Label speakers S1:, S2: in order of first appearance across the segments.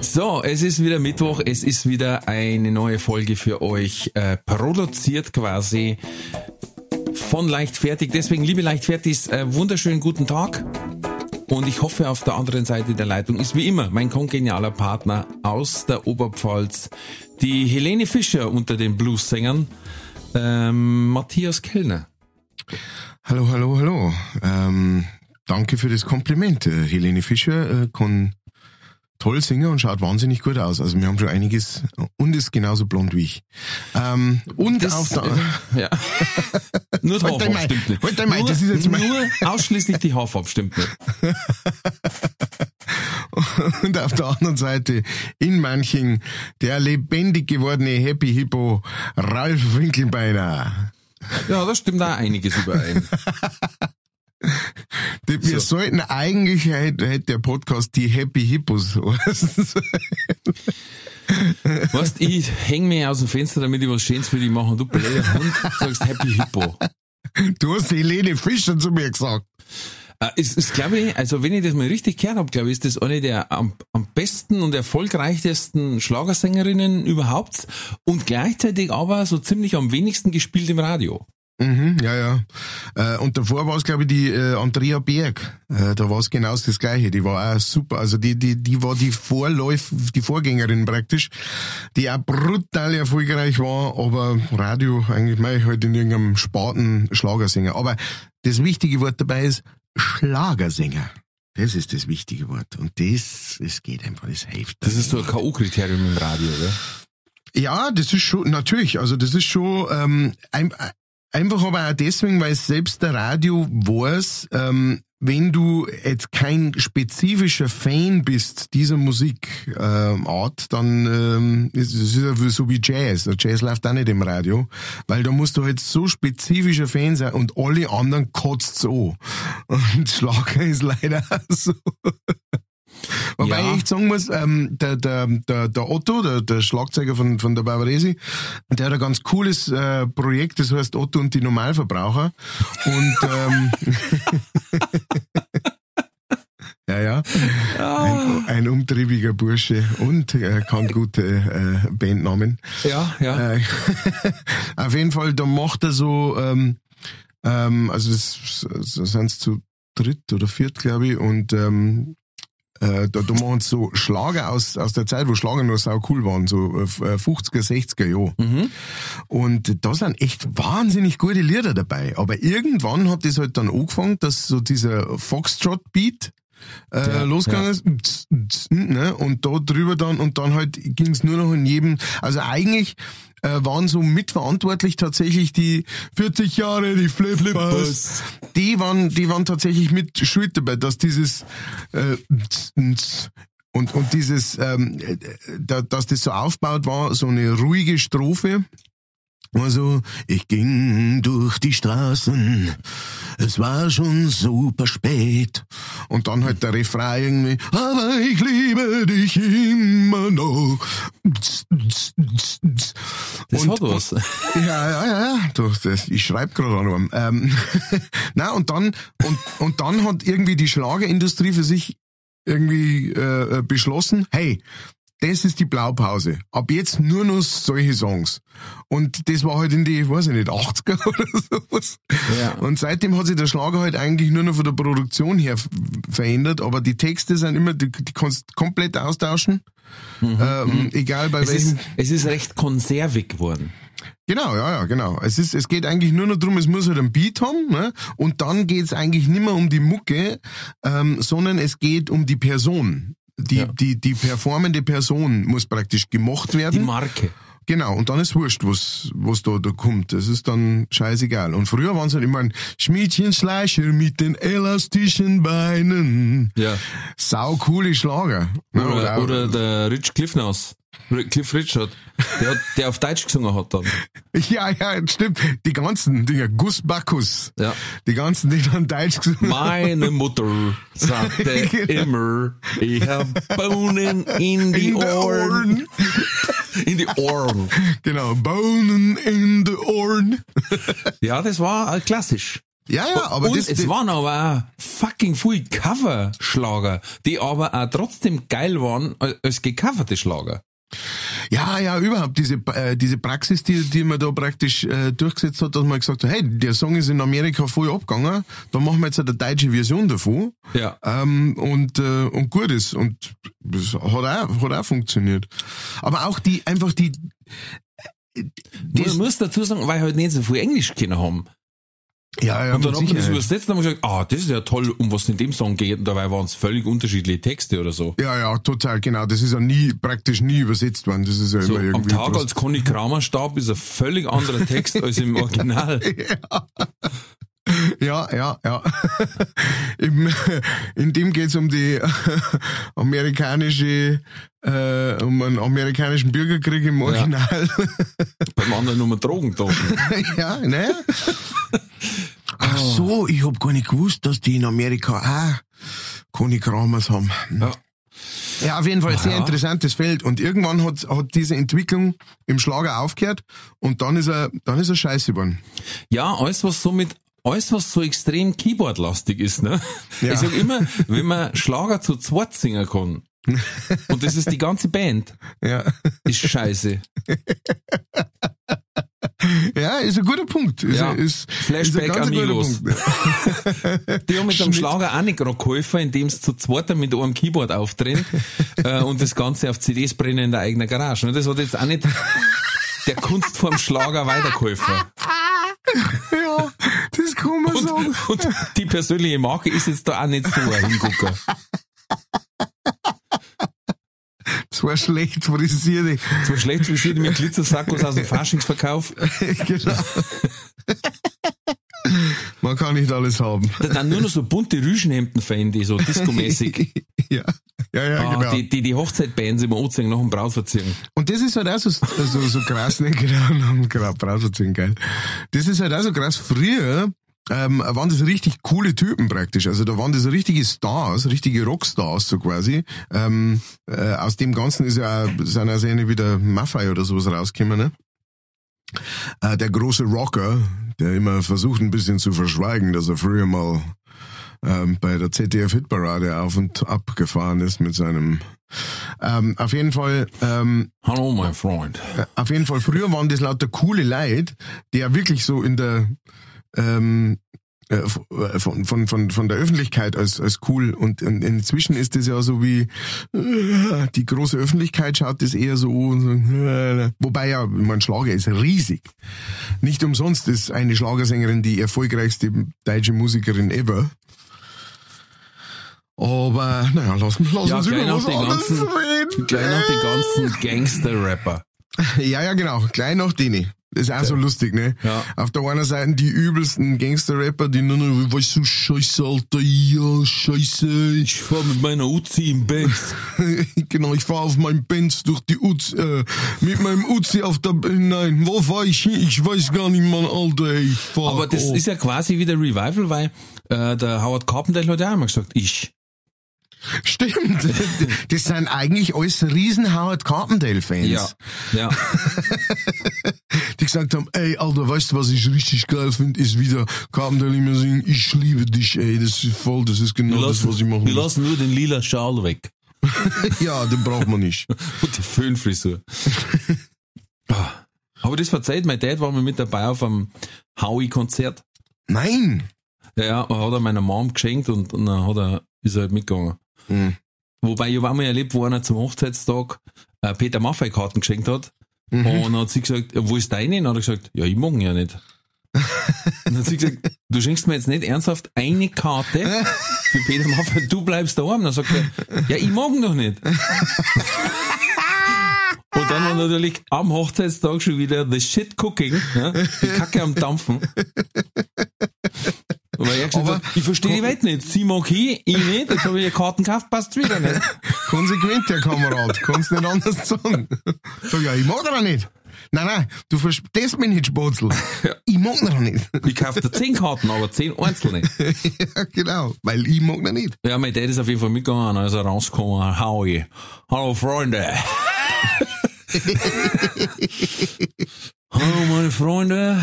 S1: So, es ist wieder Mittwoch, es ist wieder eine neue Folge für euch, äh, produziert quasi von Leichtfertig. Deswegen, liebe Leichtfertig, äh, wunderschönen guten Tag. Und ich hoffe, auf der anderen Seite der Leitung ist wie immer mein kongenialer Partner aus der Oberpfalz, die Helene Fischer unter den Blues-Sängern, ähm, Matthias Kellner.
S2: Hallo, hallo, hallo. Ähm, danke für das Kompliment. Äh, Helene Fischer äh, kann toll singen und schaut wahnsinnig gut aus. Also wir haben schon einiges und ist genauso blond wie ich. Ähm, und
S1: Das,
S2: auf der
S1: äh, ja. Nur die
S2: Halt
S1: Haarfarbe stimmt nicht.
S2: Halt
S1: nur,
S2: das ist jetzt mein-
S1: nur ausschließlich die Haarfarbe stimmt nicht.
S2: und auf der anderen Seite in manchen der lebendig gewordene Happy Hippo Ralf Winkelbeiner.
S1: Ja, da stimmt auch einiges überein.
S2: Wir
S1: So.
S2: sollten eigentlich, hätte der Podcast die Happy Hippos.
S1: Weißt, ich häng mir aus dem Fenster, damit ich was Schönes für dich mache und du blöder Hund sagst Happy Hippo.
S2: Du hast Helene Fischer zu mir gesagt.
S1: Äh, ist, ist glaube ich, also wenn ich das mal richtig gehört habe, glaube ich, ist das eine der am, am besten und erfolgreichsten Schlagersängerinnen überhaupt und gleichzeitig aber so ziemlich am wenigsten gespielt im Radio.
S2: Mhm, ja, ja. Äh, und davor war es, glaube ich, die äh, Andrea Berg. Äh, da war es genau das Gleiche. Die war auch super. Also die, die, die war die Vorläuf, die Vorgängerin praktisch, die auch brutal erfolgreich war, aber Radio eigentlich mei halt in irgendeinem Spaten Schlagersänger. Aber das wichtige Wort dabei ist Schlagersänger. Das ist das wichtige Wort. Und das, es geht einfach, das hilft.
S1: Das ist so ein K.O.-Kriterium im Radio, oder?
S2: Ja, das ist schon, natürlich, also das ist schon ähm, ein, einfach aber auch deswegen, weil selbst der Radio weiß, ähm, wenn du jetzt kein spezifischer Fan bist dieser Musikart, ähm, Art, dann ähm, ist es ja so wie Jazz. Der Jazz läuft auch nicht im Radio, weil da musst du halt so spezifischer Fan sein und alle anderen kotzt so. Und Schlager ist leider so. Wobei
S1: Ja.
S2: ich sagen muss, ähm, der, der, der, der Otto, der, der Schlagzeuger von, von der Barbaresi, der hat ein ganz cooles äh, Projekt, das heißt Otto und die Normalverbraucher. Und ähm, ja, ja, ein, ein umtriebiger Bursche und er kann gute äh, Bandnamen.
S1: Ja, ja.
S2: Äh, auf jeden Fall, da macht er so, ähm, ähm, also das, das sind zu dritt oder viert, glaube ich, und ähm, äh, da, da machen so Schlager aus, aus der Zeit, wo Schlager noch sau cool waren, so äh, 50er, 60er Jahre.
S1: Mhm.
S2: Und da sind echt wahnsinnig gute Lieder dabei. Aber irgendwann hat das halt dann angefangen, dass so dieser Foxtrot-Beat äh,
S1: Ja,
S2: losgegangen ist. Ne? Und da drüber dann, und dann halt ging es nur noch in jedem, also eigentlich äh, waren so mitverantwortlich tatsächlich die 40 Jahre, die Flip-Flippers. Die waren, die waren tatsächlich mit schuld dabei, dass dieses äh, und, und dieses, ähm, äh, da, dass das so aufgebaut war, so eine ruhige Strophe. Also, ich ging durch die Straßen, es war schon super spät. Und dann halt der Refrain irgendwie, aber ich liebe dich immer noch.
S1: Das
S2: und,
S1: hat was.
S2: ja, ja, ja, ja. Du, das, ich schreibe gerade an. Ähm, Na und dann und und dann hat irgendwie die Schlagerindustrie für sich irgendwie äh, äh, beschlossen, hey, das ist die Blaupause. Ab jetzt nur noch solche Songs. Und das war halt in die, weiß ich nicht, 80er oder sowas.
S1: Ja.
S2: Und seitdem hat sich der Schlager halt eigentlich nur noch von der Produktion her verändert, aber die Texte sind immer, die, die kannst du komplett austauschen. Ähm, egal bei
S1: Mhm, Es ist,
S2: welchem.
S1: es ist recht konservig geworden.
S2: Genau, ja, ja, genau. Es ist, es geht eigentlich nur noch drum, es muss halt einen Beat haben, ne? Und dann geht's eigentlich nicht mehr um die Mucke, ähm, sondern es geht um die Person. Die,
S1: Ja.
S2: die, die performende Person muss praktisch gemocht
S1: Die
S2: werden.
S1: Marke.
S2: Genau, und dann ist wurscht, was, was da, da kommt. Das ist dann scheißegal. Und früher waren es halt immer ein Schmiedchenschleicher mit den elastischen Beinen.
S1: Ja.
S2: Sau coole Schlager. Ja,
S1: Oder, oder der Rich Cliffnaus. Cliff Richard, der, der auf Deutsch gesungen hat dann.
S2: ja, ja, stimmt. Die ganzen Dinger, Gus Bacchus.
S1: Ja.
S2: Die ganzen, die dann Deutsch gesungen haben.
S1: Meine Mutter sagte
S2: Genau.
S1: immer, ich hab Bohnen in die
S2: In
S1: Ohren. In die Ohren.
S2: Genau, Bonen in the Ohren.
S1: Ja, das war äh, klassisch.
S2: Ja, ja, aber
S1: Und
S2: das,
S1: es waren aber auch fucking viel Coverschlager, die aber auch trotzdem geil waren als- als gecoverte Schlager.
S2: Ja, ja, überhaupt diese äh, diese Praxis, die die man da praktisch äh, durchgesetzt hat, dass man gesagt hat, hey, der Song ist in Amerika voll abgegangen, da machen wir jetzt eine deutsche Version davon.
S1: Ja.
S2: Ähm, und äh, und gut ist und das hat auch hat auch funktioniert. Aber auch die einfach die
S1: Ich muss dazu sagen, weil halt nicht so viel Englisch können haben.
S2: Ja ja
S1: Und dann haben wir das übersetzt und haben gesagt, ah, das ist ja toll, um was es in dem Song geht. Und dabei waren es völlig unterschiedliche Texte oder so.
S2: ja, ja, total, genau. Das ist ja nie, praktisch nie übersetzt worden. Das ist ja
S1: So,
S2: immer
S1: am
S2: irgendwie.
S1: Tag, als Conny Kramer starb, ist ein völlig anderer Text als im Original.
S2: Ja, ja, ja. Im, in dem geht's um die amerikanische, äh, um einen amerikanischen Bürgerkrieg im Original.
S1: Beim anderen nur Drogen da.
S2: Ja, ne? Ach so, ich hab gar nicht gewusst, dass die in Amerika auch Conny Kramers haben.
S1: Ja.
S2: Ja, auf jeden Fall ein sehr
S1: Ja.
S2: interessantes Feld. Und irgendwann hat, hat diese Entwicklung im Schlager aufgehört und dann ist er, dann ist er scheiße geworden.
S1: Ja, alles was so mit, alles was so extrem Keyboard-lastig ist, ne?
S2: Ja.
S1: Ich sag immer, wenn man Schlager zu zweit singen kann, und das ist die ganze Band,
S2: Ja.
S1: ist scheiße.
S2: Ja, ist ein guter Punkt. Ist,
S1: Ja.
S2: ist,
S1: Flashback
S2: ist ein
S1: Amigos. Die haben mit dem
S2: Schnitt.
S1: Schlager auch nicht gerade geholfen, indem sie zu zweit mit einem Keyboard auftreten äh, und das Ganze auf CDs brennen in der eigenen Garage. Und das hat jetzt auch nicht der Kunst vom Schlager weitergeholfen.
S2: Ja, das kann man sagen.
S1: Und, und die persönliche Marke ist jetzt da auch nicht so ein Hingucker.
S2: Das war schlecht frisiert.
S1: So schlecht frisiert mit Glitzersackos aus dem Faschingsverkauf.
S2: genau. Man kann nicht alles haben.
S1: Da dann nur noch so bunte Rüschenhemden fein, die so discomäßig.
S2: ja, ja, ja,
S1: Ah,
S2: genau.
S1: die, die, die Hochzeitbands immer anziehen nach dem Brautverziehen.
S2: Und das ist halt auch so, so, so krass, ne? Genau, genau, Brautverziehen, geil. Das ist halt auch so krass. Früher ähm, waren das richtig coole Typen praktisch. Also da waren das richtige Stars, richtige Rockstars so quasi. Ähm, äh, aus dem Ganzen ist ja auch, sind Szene wie der Maffei oder sowas rausgekommen, ne? Äh, der große Rocker, der immer versucht ein bisschen zu verschweigen, dass er früher mal ähm, bei der ZDF Hitparade auf und ab gefahren ist mit seinem ähm, auf jeden Fall ähm,
S1: Hallo, mein Freund.
S2: auf jeden Fall, früher waren das lauter coole Leute, die ja wirklich so in der ähm, äh, von, von, von, von der Öffentlichkeit als, als cool und in, inzwischen ist das ja so wie äh, die große Öffentlichkeit schaut das eher so äh, wobei ja, mein Schlager ist riesig. Nicht umsonst ist eine Schlagersängerin die erfolgreichste deutsche Musikerin ever. Aber, naja, lass, lass
S1: Ja,
S2: uns über was anderes
S1: ganzen,
S2: reden.
S1: gleich nach den ganzen Gangster-Rapper.
S2: Ja, ja, genau. Gleich nach denen. Das ist auch so lustig, ne?
S1: Ja.
S2: Auf der einen Seite die übelsten Gangster-Rapper, die nur noch, weißt du, scheiße, Alter, ja, scheiße.
S1: Ich fahr mit meiner Uzi im Benz.
S2: genau, ich fahr auf meinem Benz durch die Uzi, äh, mit meinem Uzi auf der, nein, wo fahr ich hin? Ich weiß gar nicht, Mann, Alter, ey, ich fahr.
S1: Aber das
S2: oh.
S1: ist ja quasi wieder Revival, weil äh, der Howard Carpendale hat ja auch immer gesagt, ich.
S2: Stimmt. Das sind eigentlich alles riesen Howard Carpendale-Fans.
S1: Ja. Ja.
S2: Die gesagt haben, ey, Alter, weißt du, was ich richtig geil finde, ist wieder Carpendale immer singen, ich liebe dich, ey, das ist voll, das ist genau das, was ich machen
S1: wir
S2: muss.
S1: lassen nur den lila Schal weg.
S2: Ja, den braucht man nicht.
S1: Und die Föhnfrisur. Ah. Aber das verzeiht, mein Dad war mal mit dabei auf einem Howie-Konzert.
S2: Nein.
S1: Ja, ja, hat er meiner Mom geschenkt und, und dann hat er, ist er halt mitgegangen.
S2: Hm.
S1: Wobei ich war mal erlebt, wo einer zum Hochzeitstag äh, Peter Maffei Karten geschenkt hat.
S2: Mhm.
S1: Und dann hat sie gesagt, wo ist deine? Und dann hat er gesagt, ja, ich mag ihn ja nicht. und dann hat sie gesagt, du schenkst mir jetzt nicht ernsthaft eine Karte für Peter Maffei, du bleibst daheim. Dann sagt er, ja, ich mag ihn doch nicht. Und dann war natürlich am Hochzeitstag schon wieder the shit cooking, ja? die Kacke am Dampfen. Weil er gesagt hat, ich verstehe die Welt nicht. Sie mag hin, ich nicht, jetzt habe ich Karten gekauft, passt wieder nicht.
S2: Konsequent, der Kamerad. Kannst nicht anders sagen. Sag ja, ich mag ihn auch nicht. Nein, nein, du verstehst mich nicht, Spatzel. Ich mag ihn auch nicht.
S1: Ich kaufe dir zehn Karten, aber zehn einzelne.
S2: ja, genau, weil ich mag ihn nicht.
S1: Ja, mein Dad ist auf jeden Fall mitgegangen, als er rausgekommen, Howie. Hallo Freunde. Hallo meine Freunde.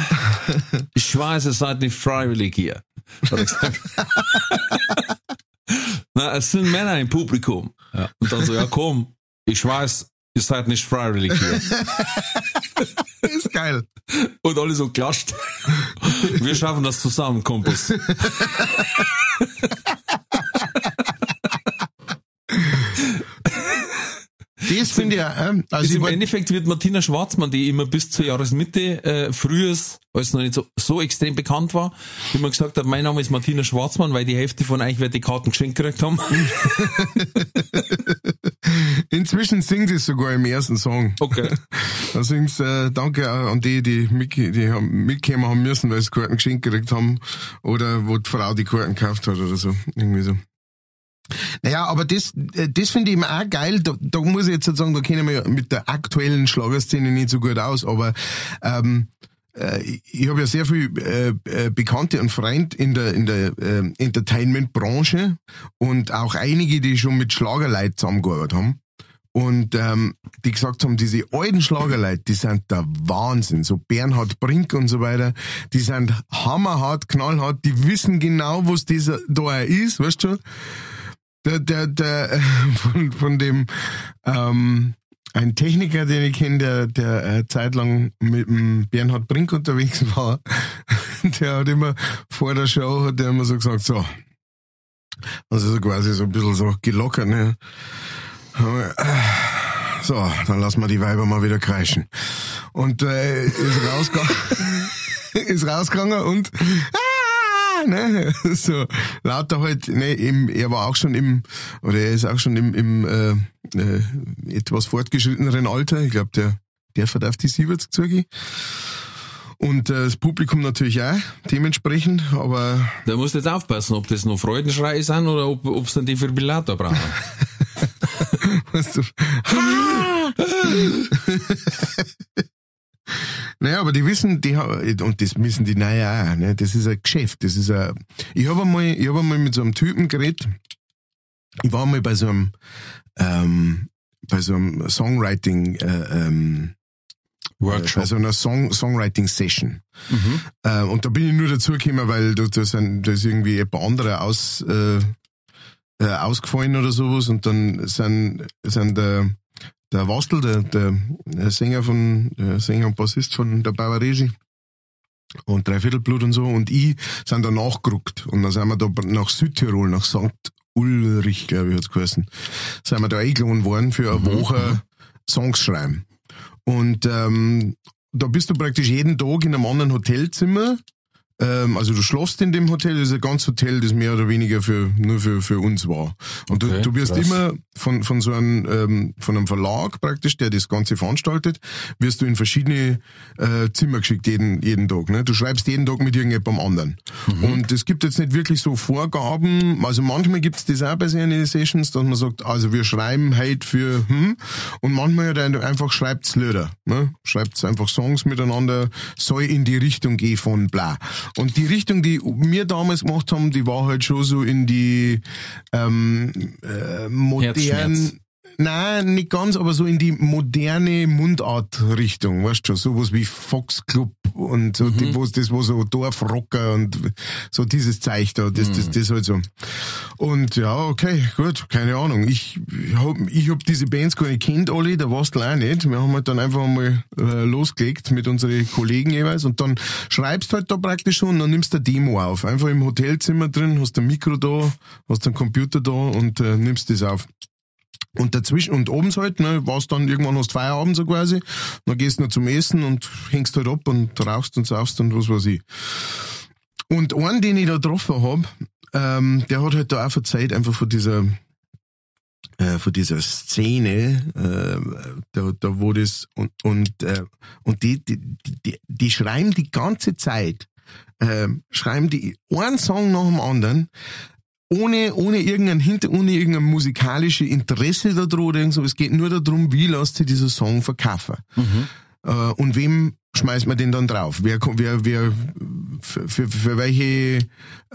S1: Ich weiß, ihr seid nicht freiwillig hier. Hat er gesagt. Na, es sind Männer im Publikum. Ja. Und dann so, ja komm, ich weiß, ihr seid nicht freiwillig hier.
S2: Ist geil.
S1: Und alle so klatscht. Wir schaffen das zusammen, Kumpels.
S2: Das finde ich ähm, also ich
S1: Im Endeffekt wird Martina Schwarzmann, die immer bis zur Jahresmitte äh, frühes, als noch nicht so, so extrem bekannt war, immer gesagt hat, mein Name ist Martina Schwarzmann, weil die Hälfte von euch wird die Karten geschenkt gekriegt haben.
S2: inzwischen singt sie es sogar im ersten Song.
S1: Okay.
S2: Da singt äh, danke an die, die, mit, die haben, mitgekommen haben müssen, weil sie Karten geschenkt gekriegt haben. Oder wo die Frau die Karten gekauft hat oder so. Irgendwie so. Naja, aber das, äh, das finde ich immer auch geil. Da, da muss ich jetzt halt sagen, da kennen wir ja mit der aktuellen Schlagerszene nicht so gut aus, aber ähm, äh, ich- ich habe ja sehr viel äh, äh, Bekannte und Freunde in der, in der äh, Entertainment-Branche und auch einige, die schon mit Schlagerleuten zusammengearbeitet haben. Und ähm, die gesagt haben, diese alten Schlagerleute, die sind der Wahnsinn. So Bernhard Brink und so weiter, die sind hammerhart, knallhart, die wissen genau, was dieser da ist, weißt du? Der, der, der, äh, von, von dem, ähm, ein Techniker, den ich kenne, der, der äh, zeitlang mit dem Bernhard Brink unterwegs war, der hat immer vor der Show, hat der immer so gesagt, so, also so quasi so ein bisschen so gelockert, ne? So, dann lassen wir die Weiber mal wieder kreischen. Und äh, ist rausgegangen, ist rausgegangen und ne, so lauter halt, ne, im, er war auch schon im, oder er ist auch schon im, im äh, äh, etwas fortgeschritteneren Alter. Ich glaube, der, der hat auf die 70 zugehen. Und äh, das Publikum natürlich auch dementsprechend, aber
S1: Da musst du jetzt aufpassen, ob das noch Freudenschreie sind oder ob, ob sie einen Defibrillator brauchen.
S2: Weißt du? naja, aber die wissen, die und das wissen die naja ne? Das ist ein Geschäft. Das ist ein. Ich habe einmal, ich habe einmal mit so einem Typen geredet. Ich war mal bei so einem, ähm, bei so einem Songwriting, äh, ähm,
S1: Workshop.
S2: bei so einer Song, Songwriting Session. Äh, und da bin ich nur dazugekommen, weil da, da, sind, da ist irgendwie jemand anderer aus, äh, äh, ausgefallen oder sowas und dann sind, sind der, der Wastel, der, der, Sänger von, der Sänger und Bassist von der Bavaresi und Dreiviertelblut und so und ich sind da nachgerückt und dann sind wir da nach Südtirol, nach St. Ulrich, glaube ich, hat's geheißen, sind wir da eingeladen worden für eine Woche Songs schreiben. Und ähm, da bist du praktisch jeden Tag in einem anderen Hotelzimmer. Ähm, also du schlafst in dem Hotel, das ist ein ganz Hotel, das mehr oder weniger für nur für, für uns war. Und
S1: Okay,
S2: du, du wirst
S1: krass.
S2: immer von, von so einem, ähm, von einem Verlag praktisch, der das Ganze veranstaltet, wirst du in verschiedene äh, Zimmer geschickt jeden, jeden Tag. Ne? Du schreibst jeden Tag mit irgendjemandem anderen.
S1: Mhm.
S2: Und es gibt jetzt nicht wirklich so Vorgaben. Also manchmal gibt es das auch bei seinen Sessions, dass man sagt, also wir schreiben heute für hm und manchmal halt einfach schreibt's Lieder. Ne? Schreibt's einfach Songs miteinander, soll in die Richtung gehen von bla. Und die Richtung, die wir damals gemacht haben, die war halt schon so in die ähm, äh, modern
S1: Herzschmerz.
S2: Nein, nicht ganz, aber so in die moderne Mundart-Richtung, weißt du, sowas wie Foxclub und so, die, wo, das, wo so Dorfrocker und so dieses Zeug da, das, das, das halt so. Und ja, okay, gut, keine Ahnung. Ich hab, ich hab diese Bands gar nicht kennt, alle, der warst du auch nicht. Wir haben halt dann einfach mal äh, losgelegt mit unseren Kollegen jeweils und dann schreibst halt da praktisch schon und dann nimmst du eine Demo auf. Einfach im Hotelzimmer drin, hast ein Mikro da, hast einen Computer da und äh, nimmst das auf. Und dazwischen, und abends halt, ne, war's dann irgendwann hast Feierabend so quasi, dann gehst du noch zum Essen und hängst halt ab und rauchst und saufst und was weiß ich. Und einen, den ich da getroffen hab, ähm, der hat halt da auch verzeiht, einfach von dieser, äh, von dieser Szene, äh, der, da wo das und und äh, und die, die die die schreiben die ganze Zeit äh, schreiben die einen Song nach dem anderen ohne, ohne irgendein Hinter, ohne irgendein musikalisches Interesse da drin oder irgend so. Es geht nur darum, wie lässt sich dieser Song verkaufen. Mhm. Äh, und wem schmeißt man den dann drauf? Wer, wer, wer, für, für, für welche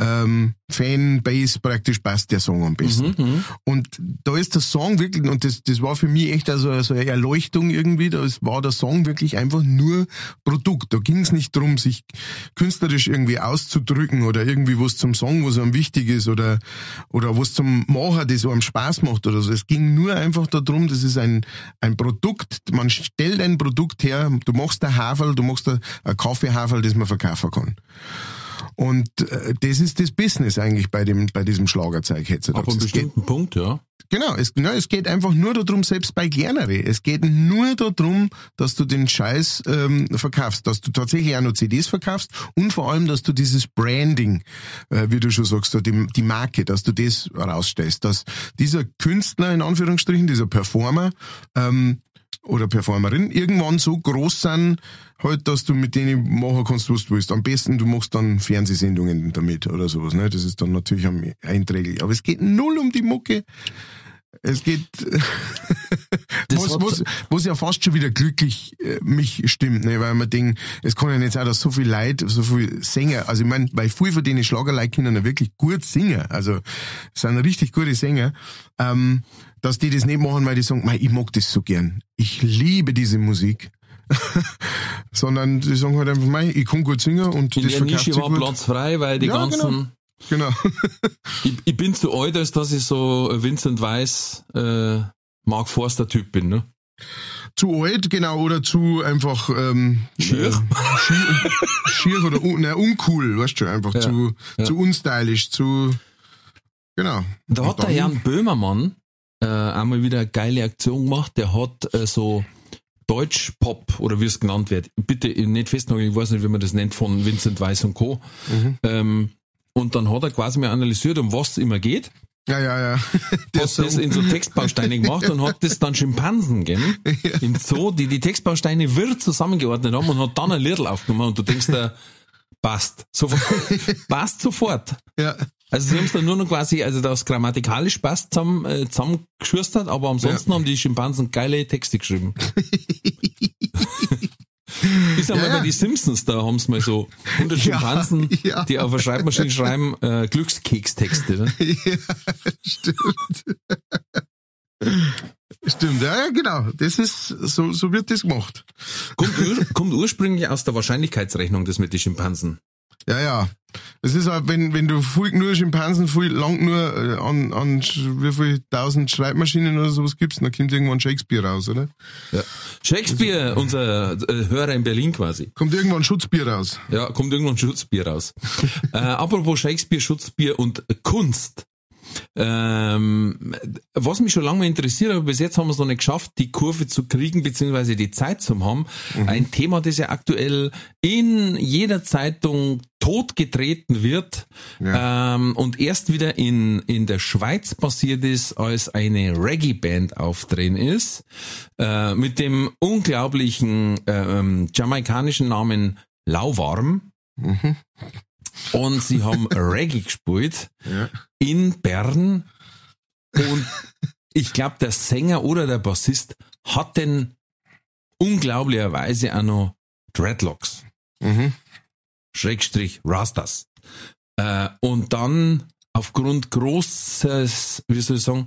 S2: ähm, Fanbase praktisch passt der Song am besten? Mhm, mhm, und da ist der Song wirklich, und das, das war für mich echt also, also eine Erleuchtung irgendwie, da war der Song wirklich einfach nur Produkt. Da ging es nicht drum, sich künstlerisch irgendwie auszudrücken oder irgendwie was zum Song, was einem wichtig ist oder, oder was zum Machen, das einem Spaß macht oder so. Es ging nur einfach darum, das ist ein, ein Produkt, man stellt ein Produkt her, du machst ein Hafer Haferl, du machst ein Kaffeehaferl, das man verkaufen kann. Und äh, das ist das Business eigentlich bei dem bei diesem Schlagerzeug heutzutage.
S1: Ab einem bestimmten geht, Punkt, ja.
S2: Genau, es, genau, es geht einfach nur darum, selbst bei kleineren, es geht nur darum, dass du den Scheiß ähm, verkaufst, dass du tatsächlich auch noch CDs verkaufst und vor allem, dass du dieses Branding, äh, wie du schon sagst, die, die Marke, dass du das rausstellst, dass dieser Künstler in Anführungsstrichen, dieser Performer, ähm, oder Performerin irgendwann so groß sind, halt, dass du mit denen machen kannst, was du willst. Am besten, du machst dann Fernsehsendungen damit oder sowas. Ne? Das ist dann natürlich einträglich. Aber es geht null um die Mucke. Es geht, was, was, was ja fast schon wieder glücklich äh, mich stimmt, ne? weil man denkt, es kann ja nicht sein, dass so viel Leute, so viel Sänger, also ich meine, weil viele von denen Schlagerleute können ja wirklich gut singen, also sind richtig gute Sänger, ähm, dass die das nicht machen, weil die sagen, ich mag das so gern. Ich liebe diese Musik. Sondern die sagen halt einfach, mei, ich kann gut singen und
S1: In das der Nische war gut. Platz frei, weil die ja, ganzen...
S2: Genau. Genau.
S1: ich, ich, bin zu alt, als dass ich so Vincent Weiss, äh, Mark Forster Typ bin, ne?
S2: Zu alt, genau, oder zu einfach ähm,
S1: schier, äh,
S2: schier, schier oder un, ne, uncool, weißt du, einfach ja, zu, ja. zu unstylisch, zu genau.
S1: Da hat der Jan Böhmermann äh, einmal wieder eine geile Aktion gemacht. Der hat äh, so Deutsch-Pop oder wie es genannt wird. Bitte nicht festnageln, ich weiß nicht, wie man das nennt, von Vincent Weiss und Co. Mhm. Ähm, und dann hat er quasi mal analysiert, um was es immer geht.
S2: Ja, ja, ja.
S1: Der hat das in so Textbausteine gemacht und hat das dann Schimpansen gegeben, ja. im Zoo, die die Textbausteine wirr zusammengeordnet haben und hat dann ein Liedl aufgenommen und du denkst da, passt. Sofort, passt sofort.
S2: Ja.
S1: Also sie haben es dann nur noch quasi, also das grammatikalisch passt, zusammen, äh, zusammengeschustert, aber ansonsten ja. haben die Schimpansen geile Texte geschrieben. Ich sag mal, ja, bei die Simpsons, da haben sie mal so 100 Schimpansen, ja, ja. die auf der Schreibmaschine schreiben, äh, Glückskekstexte. Ne? Ja,
S2: stimmt. Stimmt, ja, ja, genau. Das ist, so, so wird das gemacht.
S1: Kommt, ur, kommt ursprünglich aus der Wahrscheinlichkeitsrechnung, das mit den Schimpansen.
S2: Ja, ja. Es ist halt, wenn, wenn du viel, nur Schimpansen viel lang nur äh, an, an wie viel tausend Schreibmaschinen oder sowas gibst, dann kommt irgendwann Shakespeare raus, oder?
S1: Ja. Shakespeare, also, unser äh, Hörer in Berlin quasi.
S2: Kommt irgendwann Schutzbier raus.
S1: Ja, kommt irgendwann Schutzbier raus. äh, apropos Shakespeare, Schutzbier und Kunst. Ähm, was mich schon lange interessiert, aber bis jetzt haben wir es noch nicht geschafft, die Kurve zu kriegen, beziehungsweise die Zeit zu haben. Mhm. Ein Thema, das ja aktuell in jeder Zeitung totgetreten wird ja. ähm, und erst wieder in, in der Schweiz passiert ist, als eine Reggae-Band aufdrehen ist, äh, mit dem unglaublichen äh, ähm, jamaikanischen Namen Lauwarm. Mhm. Und sie haben Reggae gespielt ja. in Bern. Und ich glaube, der Sänger oder der Bassist hat denn unglaublicherweise auch noch Dreadlocks. Mhm. Schrägstrich Rastas. Äh, und dann aufgrund großes, wie soll ich sagen,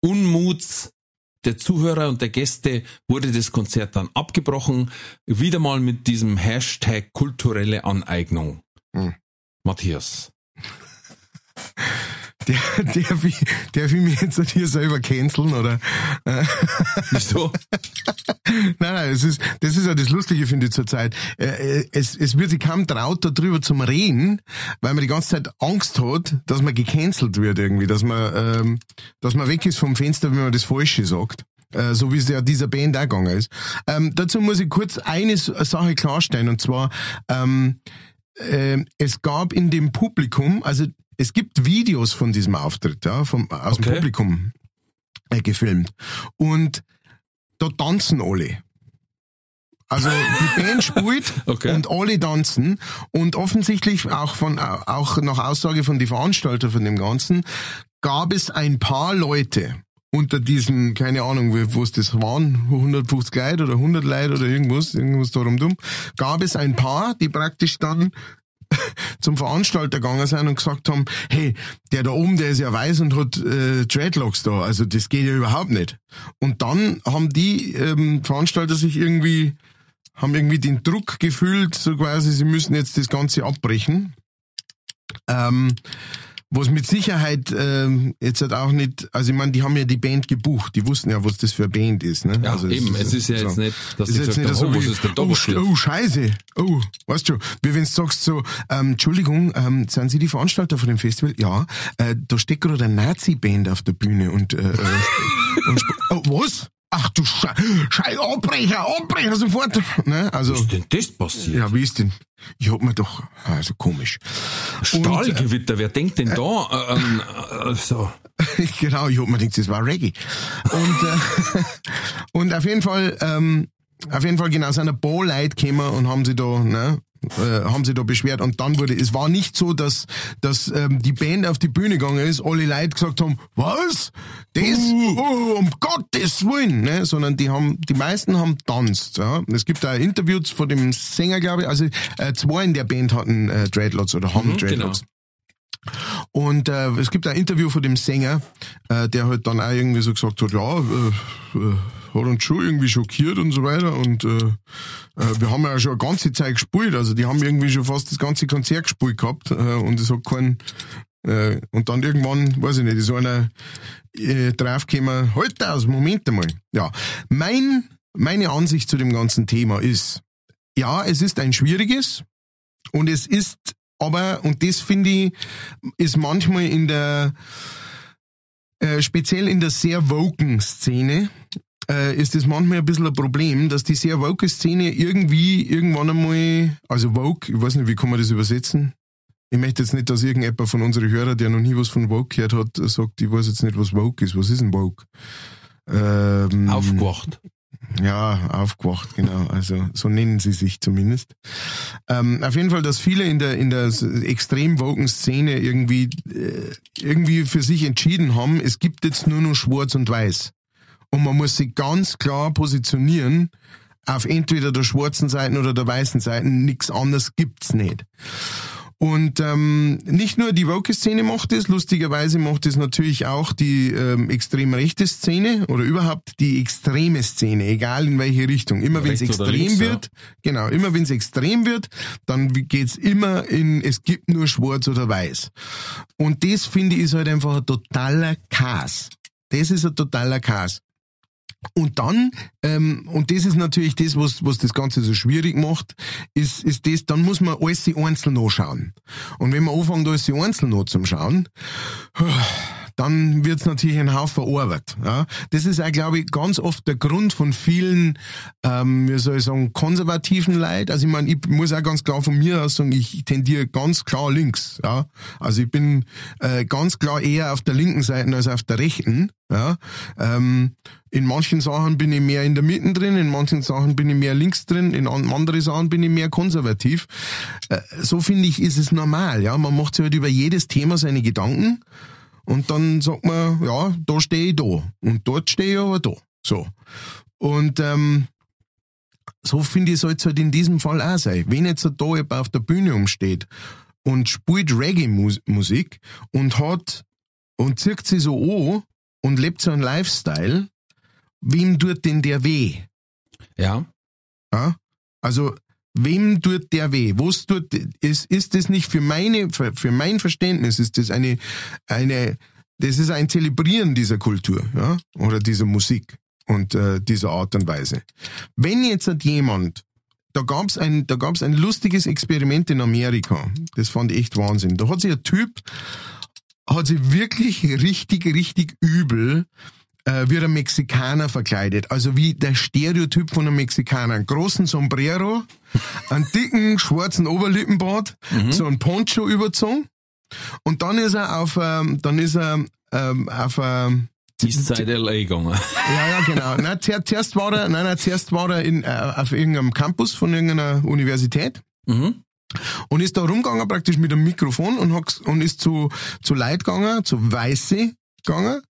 S1: Unmuts der Zuhörer und der Gäste wurde das Konzert dann abgebrochen. Wieder mal mit diesem Hashtag kulturelle Aneignung. Mhm. Matthias.
S2: Der, der, will, der will mich jetzt hier selber canceln, oder?
S1: Wieso?
S2: nein, nein, es ist, das ist ja das Lustige, finde ich, zurzeit. Äh, es, es wird sich kaum traut, darüber zum reden, weil man die ganze Zeit Angst hat, dass man gecancelt wird irgendwie, dass man, ähm, dass man weg ist vom Fenster, wenn man das Falsche sagt. Äh, so wie es ja dieser Band auch gegangen ist. Ähm, dazu muss ich kurz eine Sache klarstellen, und zwar, ähm, äh, es gab in dem Publikum, also es gibt Videos von diesem Auftritt, ja, vom, aus okay. dem Publikum äh, gefilmt. Und da tanzen alle. Also die Band spielt
S1: Okay.
S2: und alle tanzen und offensichtlich auch von auch nach Aussage von die Veranstalter von dem Ganzen gab es ein paar Leute unter diesen, keine Ahnung, wie- wo es das waren, 150 Leute oder 100 Leute oder irgendwas, irgendwas darum dumm, gab es ein paar, die praktisch dann zum Veranstalter gegangen sind und gesagt haben, hey, der da oben, der ist ja weiß und hat äh, Dreadlocks da, also das geht ja überhaupt nicht. Und dann haben die ähm, Veranstalter sich irgendwie, haben irgendwie den Druck gefühlt, so quasi, sie müssen jetzt das Ganze abbrechen. Ähm, was mit Sicherheit ähm, jetzt halt auch nicht, also ich meine, die haben ja die Band gebucht, die wussten ja, was das für eine Band ist. Ne?
S1: Ja,
S2: also
S1: eben, es ist ja jetzt nicht, dass
S2: ist
S1: die
S2: jetzt
S1: gesagt
S2: nicht so
S1: was
S2: wie,
S1: ist da
S2: oh, oh, scheiße, oh, weißt du, wie wenn du sagst so, ähm, Entschuldigung, ähm, sind Sie die Veranstalter von dem Festival? Ja, äh, da steht gerade eine Nazi-Band auf der Bühne und, äh, äh, und oh, was? Ach du Scheiße, Scheiße, Abbrecher, Abbrecher sofort. Ne? Also,
S1: Was ist denn das passiert?
S2: ja, wie ist denn? Ich hab mir doch, also komisch.
S1: Stahlgewitter, wer denkt denn da äh, an, äh, so?
S2: genau, ich hab mir gedacht, das war Reggae. Und, äh, und auf jeden Fall, ähm, auf jeden Fall genau, sind ein paar Leute gekommen und haben sie da, ne, äh, haben sie da beschwert und dann wurde, es war nicht so, dass, dass ähm, die Band auf die Bühne gegangen ist, alle Leute gesagt haben, was? Das? Oh, um Gottes Willen, ne? sondern die haben, die meisten haben tanzt, ja. Es gibt da Interviews von dem Sänger, glaube ich, also äh, zwei in der Band hatten äh, Dreadlocks oder haben Dreadlocks. Und äh, es gibt ein Interview von dem Sänger, äh, der halt dann auch irgendwie so gesagt hat, ja, äh, äh, hat uns schon irgendwie schockiert und so weiter. Und äh, äh, wir haben ja schon eine ganze Zeit gespielt, also die haben irgendwie schon fast das ganze Konzert gespielt gehabt äh, und es hat keinen äh, und dann irgendwann, weiß ich nicht, ist einer äh, draufgekommen, halt aus, Moment einmal. Ja, mein, meine Ansicht zu dem ganzen Thema ist, ja, es ist ein schwieriges und es ist aber, und das finde ich, ist manchmal in der, äh, speziell in der sehr woken Szene, äh, ist das manchmal ein bisschen ein Problem, dass die sehr woke Szene irgendwie irgendwann einmal, also woke, ich weiß nicht, wie kann man das übersetzen? Ich möchte jetzt nicht, dass irgendjemand von unseren Hörern, der noch nie was von woke gehört hat, sagt, ich weiß jetzt nicht, was woke ist. Was ist denn woke? Ähm,
S1: Aufgewacht.
S2: ja, aufgewacht, genau. Also so nennen sie sich zumindest. Ähm, auf jeden Fall, dass viele in der in der extrem woken Szene irgendwie äh, irgendwie für sich entschieden haben, es gibt jetzt nur noch Schwarz und Weiß und man muss sich ganz klar positionieren auf entweder der schwarzen Seite oder der weißen Seite. Nichts anderes gibt's nicht. Und ähm, nicht nur die Woke-Szene macht es, lustigerweise macht es natürlich auch die ähm, extrem rechte Szene oder überhaupt die extreme Szene, egal in welche Richtung. Immer wenn es extrem
S1: links, ja.
S2: wird, genau, immer wenn es extrem wird, dann geht's immer in, es gibt nur schwarz oder weiß. Und das finde ich ist halt einfach ein totaler Chaos. Das ist ein totaler Chaos. Und dann, ähm, und das ist natürlich das, was, was das Ganze so schwierig macht, ist, ist das, dann muss man alles einzeln anschauen. Und wenn man anfängt, alles einzeln anzuschauen, dann wird's natürlich ein Haufen Arbeit. Ja. Das ist auch, glaube ich, ganz oft der Grund von vielen, ähm, wie soll ich sagen, konservativen Leid. Also ich meine, ich muss auch ganz klar von mir aus sagen, ich tendiere ganz klar links. Ja. Also ich bin äh, ganz klar eher auf der linken Seite als auf der rechten. Ja. Ähm, in manchen Sachen bin ich mehr in der Mitte drin, in manchen Sachen bin ich mehr links drin, in an- andere Sachen bin ich mehr konservativ. Äh, so finde ich, ist es normal. Ja, man macht sich halt über jedes Thema seine Gedanken und dann sagt man, ja, da stehe ich da und dort stehe ich aber da. So. Und ähm, so finde ich, soll es halt in diesem Fall auch sein. Wenn jetzt da jemand auf der Bühne umsteht und spielt Reggae-Musik und hat und zieht sie so an und lebt so einen Lifestyle, wem tut denn der weh?
S1: Ja.
S2: Ja? Also, wem tut der weh? Was tut, ist, ist das nicht für meine, für, mein Verständnis, ist das eine, eine, das ist ein Zelebrieren dieser Kultur, ja? Oder dieser Musik und äh, dieser Art und Weise. Wenn jetzt hat jemand, da gab's ein, da gab's ein lustiges Experiment in Amerika, das fand ich echt Wahnsinn. Da hat sich ein Typ, hat sich wirklich richtig, richtig übel äh, wie ein Mexikaner verkleidet. Also wie der Stereotyp von einem Mexikaner. Einen großen Sombrero, einen dicken schwarzen Oberlippenbart, so ein Poncho überzogen. Und dann ist er auf, ähm, dann ist er ähm, auf, ähm,
S1: seit LA gegangen.
S2: Ja, ja, genau. Nein, zuerst, zuerst war er, nein, nein, zuerst war er in, äh, auf irgendeinem Campus von irgendeiner Universität.
S1: Mhm.
S2: Und ist da rumgegangen praktisch mit einem Mikrofon und, hat, und ist zu, zu Leid gegangen, zu Weiße gegangen.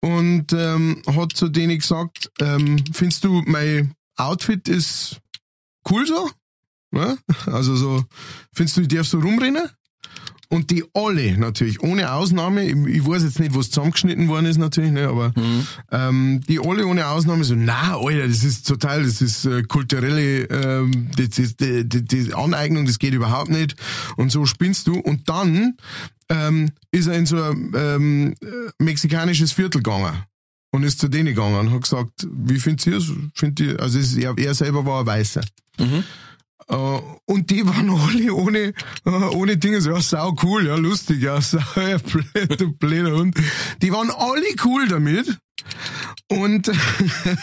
S2: Und ähm, hat zu denen gesagt, ähm, findest du, mein Outfit ist cool so? Ja? Also so, findest du, ich darf so rumrennen? Und die alle natürlich, ohne Ausnahme, ich, ich weiß jetzt nicht, was zusammengeschnitten worden ist natürlich, ne, aber ähm, die alle ohne Ausnahme so, na, Alter, das ist total, das ist äh, kulturelle ähm, ist, die, die, die Aneignung, das geht überhaupt nicht. Und so spinnst du. Und dann ähm, ist er in so ein ähm, äh, mexikanisches Viertel gegangen und ist zu denen gegangen und hat gesagt, wie findet ihr es? Find ihr, also ist, er, er selber war ein Weißer. Äh, und die waren alle ohne, äh, ohne Dinge, so, ja, sau cool, ja, lustig, ja, sau, ja, blöd, du blöder Hund. Die waren alle cool damit. Und,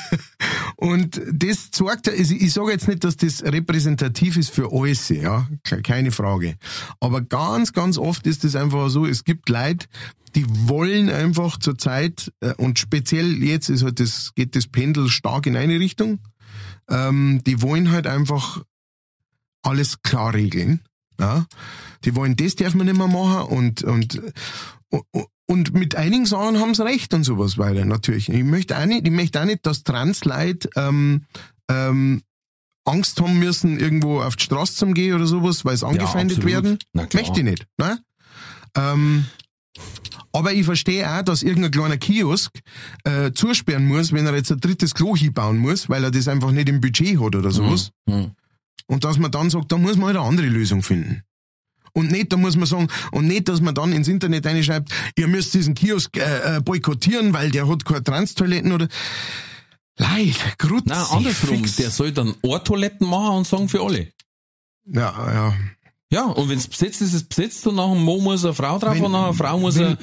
S2: und das zeigt, ich sage jetzt nicht, dass das repräsentativ ist für alles, ja, ke- keine Frage. Aber ganz, ganz oft ist es einfach so, es gibt Leute, die wollen einfach zur Zeit, äh, und speziell jetzt ist halt das, geht das Pendel stark in eine Richtung, ähm, die wollen halt einfach alles klar regeln. Ja? Die wollen, das darf man nicht mehr machen und, und mit einigen Sachen haben sie recht und sowas weiter, natürlich. Ich möchte auch nicht, ich möchte auch nicht, dass Transleute ähm, ähm, Angst haben müssen, irgendwo auf die Straße zu gehen oder sowas, weil sie angefeindet
S1: absolut.
S2: werden. Möchte ich nicht. Ne? Ähm, aber ich verstehe auch, dass irgendein kleiner Kiosk äh, zusperren muss, wenn er jetzt ein drittes Klo hinbauen muss, weil er das einfach nicht im Budget hat oder sowas.
S1: Mhm.
S2: Und dass man dann sagt, da muss man halt eine andere Lösung finden. Und nicht, da muss man sagen, und nicht, dass man dann ins Internet reinschreibt, ihr müsst diesen Kiosk äh, äh, boykottieren, weil der hat keine Trans-Toiletten oder... Leid, Grutz.
S1: Nein, andersrum. Der soll dann Ohrtoiletten machen und sagen für alle.
S2: Ja, ja.
S1: Ja, und wenn es besetzt ist, ist es besetzt und nach dem Mo muss eine Frau drauf
S2: Wenn-
S1: und nach einer Frau muss
S2: wenn-
S1: eine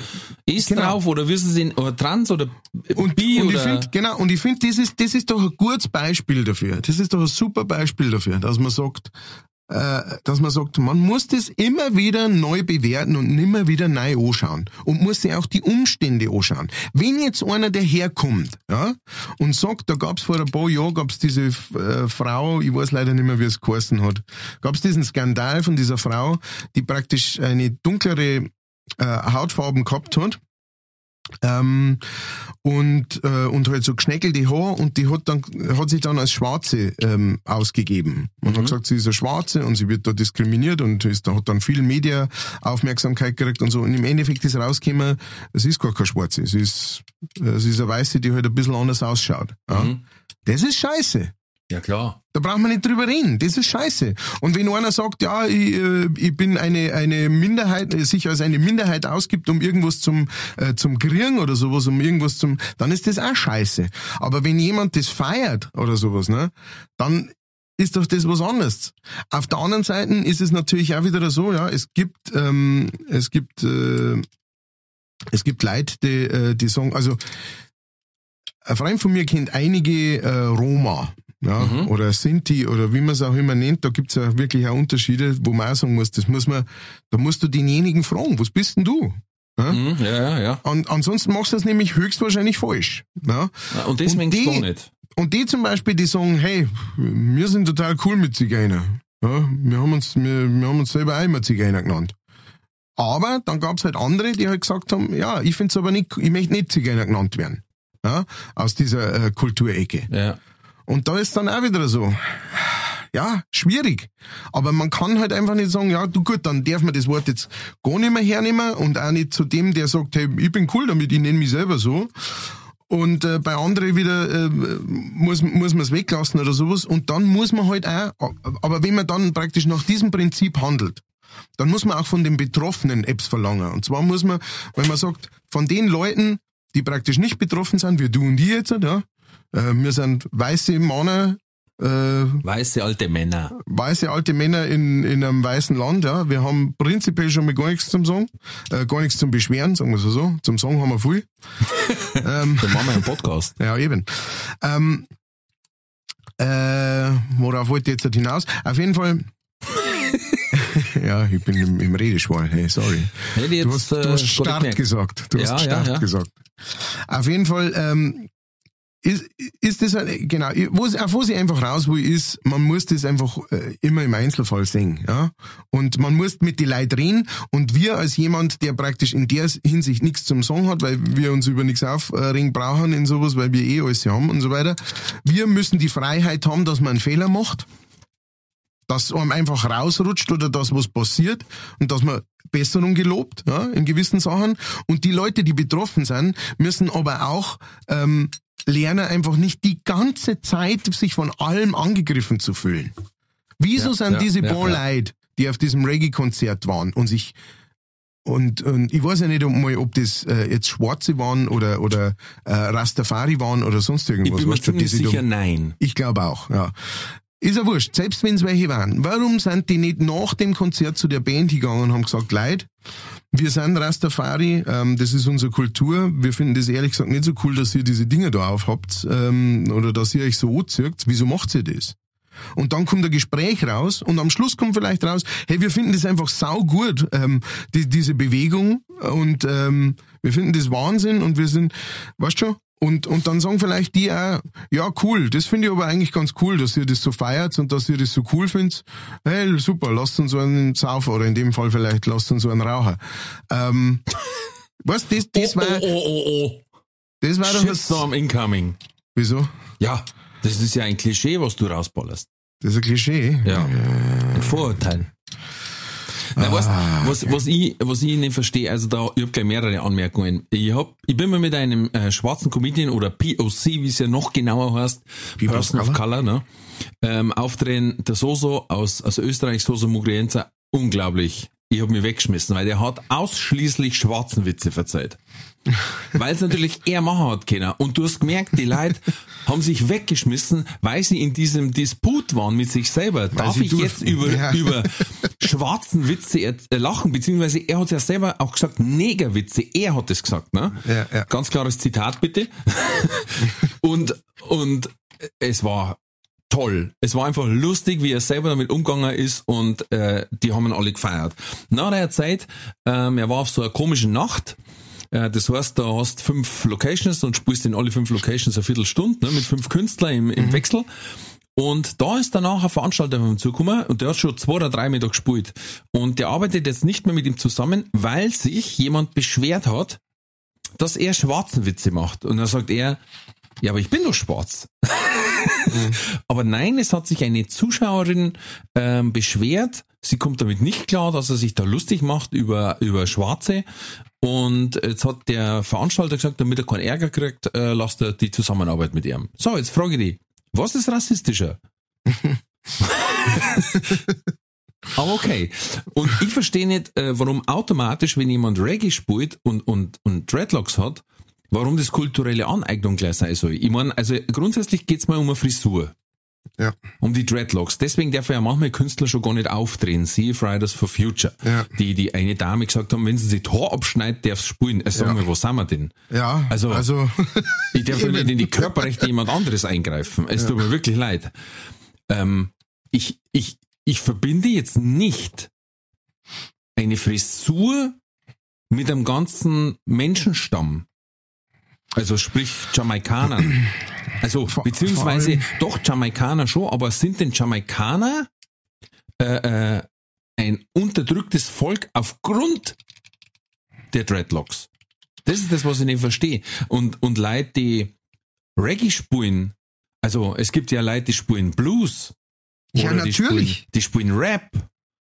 S1: S
S2: genau.
S1: drauf oder wissen Sie, oder Trans oder
S2: Und,
S1: Bi
S2: und ich
S1: oder.
S2: finde, genau, und ich finde, das ist, das ist doch ein gutes Beispiel dafür. Das ist doch ein super Beispiel dafür, dass man sagt, dass man sagt, man muss das immer wieder neu bewerten und immer wieder neu anschauen. Und muss sich auch die Umstände anschauen. Wenn jetzt einer daherkommt, ja, und sagt, da gab's vor ein paar Jahren, gab's diese äh, Frau, ich weiß leider nicht mehr, wie es geheißen hat, gab's diesen Skandal von dieser Frau, die praktisch eine dunklere äh, Hautfarben gehabt hat. Ähm, und, äh, und halt so geschnäckelte Haar und die hat dann, hat sich dann als Schwarze ähm, ausgegeben. Und hat gesagt, sie ist eine Schwarze und sie wird da diskriminiert und ist, da hat dann viel Media-Aufmerksamkeit gekriegt und so. Und im Endeffekt ist rausgekommen, es ist gar keine Schwarze, es ist, äh, sie ist eine Weiße, die halt ein bisschen anders ausschaut. Ja? Das ist scheiße.
S1: Ja, klar.
S2: Da braucht man nicht drüber reden. Das ist scheiße. Und wenn einer sagt, ja, ich, äh, ich bin eine, eine Minderheit, äh, sich als eine Minderheit ausgibt, um irgendwas zum, äh, zum Kriegen oder sowas, um irgendwas zum, dann ist das auch scheiße. Aber wenn jemand das feiert oder sowas, ne, dann ist doch das was anderes. Auf der anderen Seite ist es natürlich auch wieder so, ja, es gibt, ähm, es gibt, äh, es gibt Leute, die, äh, die sagen, also, ein Freund von mir kennt einige äh, Roma, ja, oder Sinti oder wie man es auch immer nennt, da gibt's ja wirklich auch Unterschiede, wo man auch sagen muss, das muss man, da musst du denjenigen fragen, was bist denn du? Ja?
S1: Mhm, ja, ja.
S2: An, ansonsten machst du das nämlich höchstwahrscheinlich falsch. Ja?
S1: Ja, Und deswegen
S2: die-
S1: gar nicht.
S2: Und die zum Beispiel, die sagen, hey, wir sind total cool mit Zigeuner. Ja, wir, haben uns, wir, wir haben uns selber auch immer Zigeuner genannt. Aber dann gab's halt andere, die halt gesagt haben, ja, ich find's aber nicht, ich möchte nicht Zigeuner genannt werden. Ja, aus dieser äh, Kulturecke.
S1: Ja.
S2: Und da ist dann auch wieder so, ja, schwierig. Aber man kann halt einfach nicht sagen, ja, du gut, dann darf man das Wort jetzt gar nicht mehr hernehmen und auch nicht zu dem, der sagt, hey, ich bin cool damit, ich nenne mich selber so. Und äh, bei anderen wieder äh, muss, muss man es weglassen oder sowas. Und dann muss man halt auch, aber wenn man dann praktisch nach diesem Prinzip handelt, dann muss man auch von den Betroffenen Apps verlangen. Und zwar muss man, wenn man sagt, von den Leuten, die praktisch nicht betroffen sind, wir du und die jetzt, ja, äh, wir sind weiße Männer, äh,
S1: Weiße alte Männer.
S2: weiße alte Männer in, in einem weißen Land, ja. Wir haben prinzipiell schon mal gar nichts zum Sagen, äh, gar nichts zum Beschweren, sagen wir so so. Zum Sagen haben wir viel. ähm,
S1: Dann machen wir einen Podcast.
S2: ja, eben. Ähm, äh, worauf wollte ich jetzt hinaus? Auf jeden Fall. ja, ich bin im, im Redeschwall, hey, sorry.
S1: Hätte jetzt,
S2: Du hast, du
S1: äh,
S2: hast
S1: gut
S2: Start gesagt. Du
S1: Ja,
S2: hast
S1: ja,
S2: Start
S1: ja.
S2: gesagt. Auf jeden Fall, ähm, ist, ist das, genau, wo, auf was ich einfach raus will, ist, man muss das einfach äh, immer im Einzelfall sehen, ja. Und man muss mit die Leuten reden und wir als jemand, der praktisch in der Hinsicht nichts zum Sagen hat, weil wir uns über nichts aufregen brauchen in sowas, weil wir eh alles haben und so weiter. Wir müssen die Freiheit haben, dass man einen Fehler macht dass einem einfach rausrutscht oder dass was passiert und dass man Besserung gelobt, ja, in gewissen Sachen. Und die Leute, die betroffen sind, müssen aber auch ähm, lernen, einfach nicht die ganze Zeit sich von allem angegriffen zu fühlen. Wieso
S1: Ja,
S2: sind
S1: ja,
S2: diese
S1: ja,
S2: paar
S1: ja.
S2: Leute, die auf diesem Reggae-Konzert waren und sich und, und ich weiß ja nicht mal, ob das äh, jetzt Schwarze waren oder oder äh, Rastafari waren oder sonst
S1: Ich
S2: irgendwas.
S1: bin mir ziemlich sicher, nein.
S2: ich glaube auch, ja. Ist ja wurscht, selbst wenn es welche waren. Warum sind die nicht nach dem Konzert zu der Band gegangen und haben gesagt, Leute, wir sind Rastafari, ähm, das ist unsere Kultur. Wir finden das ehrlich gesagt nicht so cool, dass ihr diese Dinge da aufhabt ähm, oder dass ihr euch so anzieht. Wieso macht ihr das? Und dann kommt ein Gespräch raus und am Schluss kommt vielleicht raus, hey, wir finden das einfach sau gut, ähm, die, diese Bewegung und ähm, wir finden das Wahnsinn und wir sind, weißt schon, und, und dann sagen vielleicht die auch, ja cool, das finde ich aber eigentlich ganz cool, dass ihr das so feiert und dass ihr das so cool findet. Hey, super, lasst uns so einen saufen oder in dem Fall vielleicht lasst uns so einen rauchen. Ähm, was, das, das
S1: oh,
S2: war,
S1: oh, oh, oh.
S2: das war doch was,
S1: incoming.
S2: wieso?
S1: Ja, das ist ja ein Klischee, was du rausballerst.
S2: Das ist ein Klischee.
S1: Ja. Ein Vorurteil. Na, weißt, was, was, ich, was ich nicht verstehe, also da, ich habe gleich mehrere Anmerkungen. Ich, hab, ich bin mal mit einem äh, schwarzen Comedian oder POC, wie es ja noch genauer heißt,
S2: People
S1: Person
S2: of
S1: of Color, ne? ähm, aufdrehen, der Soso aus, aus Österreich, Soso Mugrienza, unglaublich. Ich hab mich weggeschmissen, weil der hat ausschließlich schwarzen Witze verzeiht. Weil es natürlich er machen hat können. Und du hast gemerkt, die Leute haben sich weggeschmissen, weil sie in diesem Disput waren mit sich selber. Darf
S2: sie
S1: ich jetzt
S2: durften.
S1: über,
S2: Ja.
S1: über schwarzen Witze äh, lachen? Beziehungsweise er hat ja selber auch gesagt, Negerwitze. Er hat es gesagt, ne?
S2: Ja, ja.
S1: Ganz klares Zitat bitte. und, und es war toll. Es war einfach lustig, wie er selber damit umgegangen ist und äh, die haben ihn alle gefeiert. Nach der Zeit, ähm, er war auf so einer komischen Nacht. Äh, das heißt, da hast fünf Locations und spielst in alle fünf Locations eine Viertelstunde ne, mit fünf Künstlern im, im Wechsel. Und da ist danach ein Veranstalter ihn zugekommen und der hat schon zwei oder drei Meter gespielt. Und der arbeitet jetzt nicht mehr mit ihm zusammen, weil sich jemand beschwert hat, dass er schwarzen Witze macht. Und dann sagt er, ja, aber ich bin doch schwarz. aber nein, es hat sich eine Zuschauerin ähm, beschwert. Sie kommt damit nicht klar, dass er sich da lustig macht über, über Schwarze. Und jetzt hat der Veranstalter gesagt, damit er keinen Ärger kriegt, äh, lasst er die Zusammenarbeit mit ihm. So, jetzt frage ich dich, was ist rassistischer? Aber okay. Und ich verstehe nicht, äh, warum automatisch, wenn jemand Reggae spielt und, und, und Dreadlocks hat, warum das kulturelle Aneignung gleich sein soll. Ich meine, also grundsätzlich geht's mal um eine Frisur.
S2: Ja.
S1: Um die Dreadlocks. Deswegen darf ja manchmal Künstler schon gar nicht aufdrehen. See Fridays for Future.
S2: Ja.
S1: Die, die eine Dame gesagt haben, wenn sie sich Tor abschneidet, darf sie spielen. Äh, sagen
S2: Ja.
S1: wir, wo sind wir denn?
S2: Ja,
S1: Also-
S2: also,
S1: Ich darf nicht in die Körperrechte jemand anderes eingreifen. Es tut mir wirklich leid. Ähm, ich, ich, ich verbinde jetzt nicht eine Frisur mit einem ganzen Menschenstamm. Also sprich Jamaikanern. Also beziehungsweise doch Jamaikaner schon, aber sind denn Jamaikaner äh, äh, ein unterdrücktes Volk aufgrund der Dreadlocks? Das ist das, was ich nicht verstehe. Und, und Leute, die Reggae spielen, also es gibt ja Leute, die spielen Blues.
S2: Ja,
S1: Oder Die
S2: natürlich.
S1: spielen, die spielen Rap.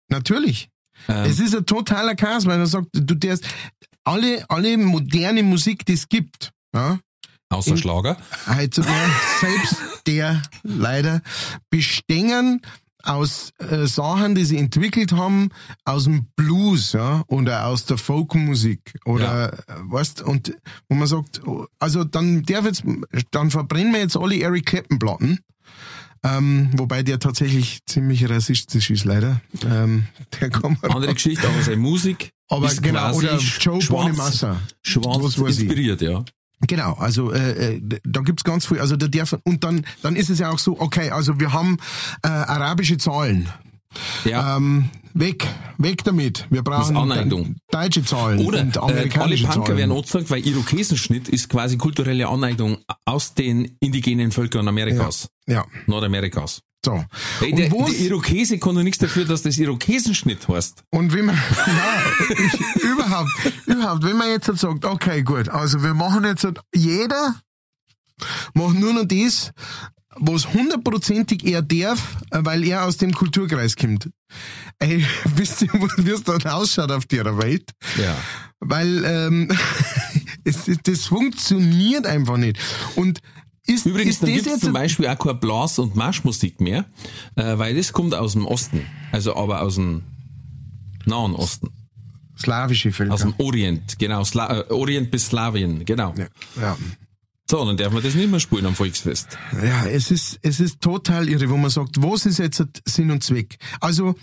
S2: natürlich.
S1: Ähm,
S2: Es ist ein totaler Chaos, weil er sagt, du darfst alle, alle moderne Musik, die es gibt, ja,
S1: außer
S2: in-
S1: Schlager.
S2: heutzutage, selbst der leider, bestehen aus äh, Sachen, die sie entwickelt haben, aus dem Blues, ja, oder aus der Folkmusik, oder, äh, weißt, und, wo man sagt, also dann darf jetzt, dann verbrennen wir jetzt alle Eric Clapton Platten, ähm, wobei der tatsächlich ziemlich rassistisch ist, leider, ähm, der kann man
S1: Andere Geschichte, aber seine Musik
S2: aber
S1: ist
S2: genau, oder Joe
S1: schwarz,
S2: Bonamassa.
S1: schwarz
S2: ich.
S1: inspiriert, ja.
S2: Genau, also äh, äh, da gibt's ganz viel, also der darf und dann dann ist es ja auch so, okay, also wir haben äh, arabische Zahlen.
S1: Ja.
S2: Ähm, weg, weg damit. Wir brauchen
S1: Aneignung.
S2: deutsche Zahlen
S1: Oder
S2: und
S1: äh, alle
S2: amerikanische
S1: Punker
S2: Zahlen.
S1: werden gesagt, weil Irokesenschnitt ist quasi kulturelle Aneignung aus den indigenen Völkern Amerikas,
S2: ja,
S1: Nordamerikas.
S2: So.
S1: Hey, der, der Irokese doch nichts dafür, dass das Irokesenschnitt heißt.
S2: und wenn man, ich, überhaupt, überhaupt, wenn man jetzt halt sagt, okay, gut, also wir machen jetzt halt, jeder macht nur noch das, was hundertprozentig er darf, weil er aus dem Kulturkreis kommt. Ey, wisst ihr, wie es dann ausschaut auf der Welt?
S1: Ja.
S2: Weil ähm, es, das funktioniert einfach nicht. Und ist,
S1: Übrigens,
S2: ist
S1: dann gibt zum Beispiel auch keine Blas- und Marschmusik mehr, äh, weil das kommt aus dem Osten, also aber aus dem Nahen Osten,
S2: slawische Völker?
S1: aus dem Orient, genau, Sla äh, Orient bis Slawien, genau.
S2: ja, ja.
S1: So, dann darf man das nicht mehr spielen am Volksfest.
S2: ja, es ist, es ist total irre, wo man sagt, was ist jetzt Sinn und Zweck? Also,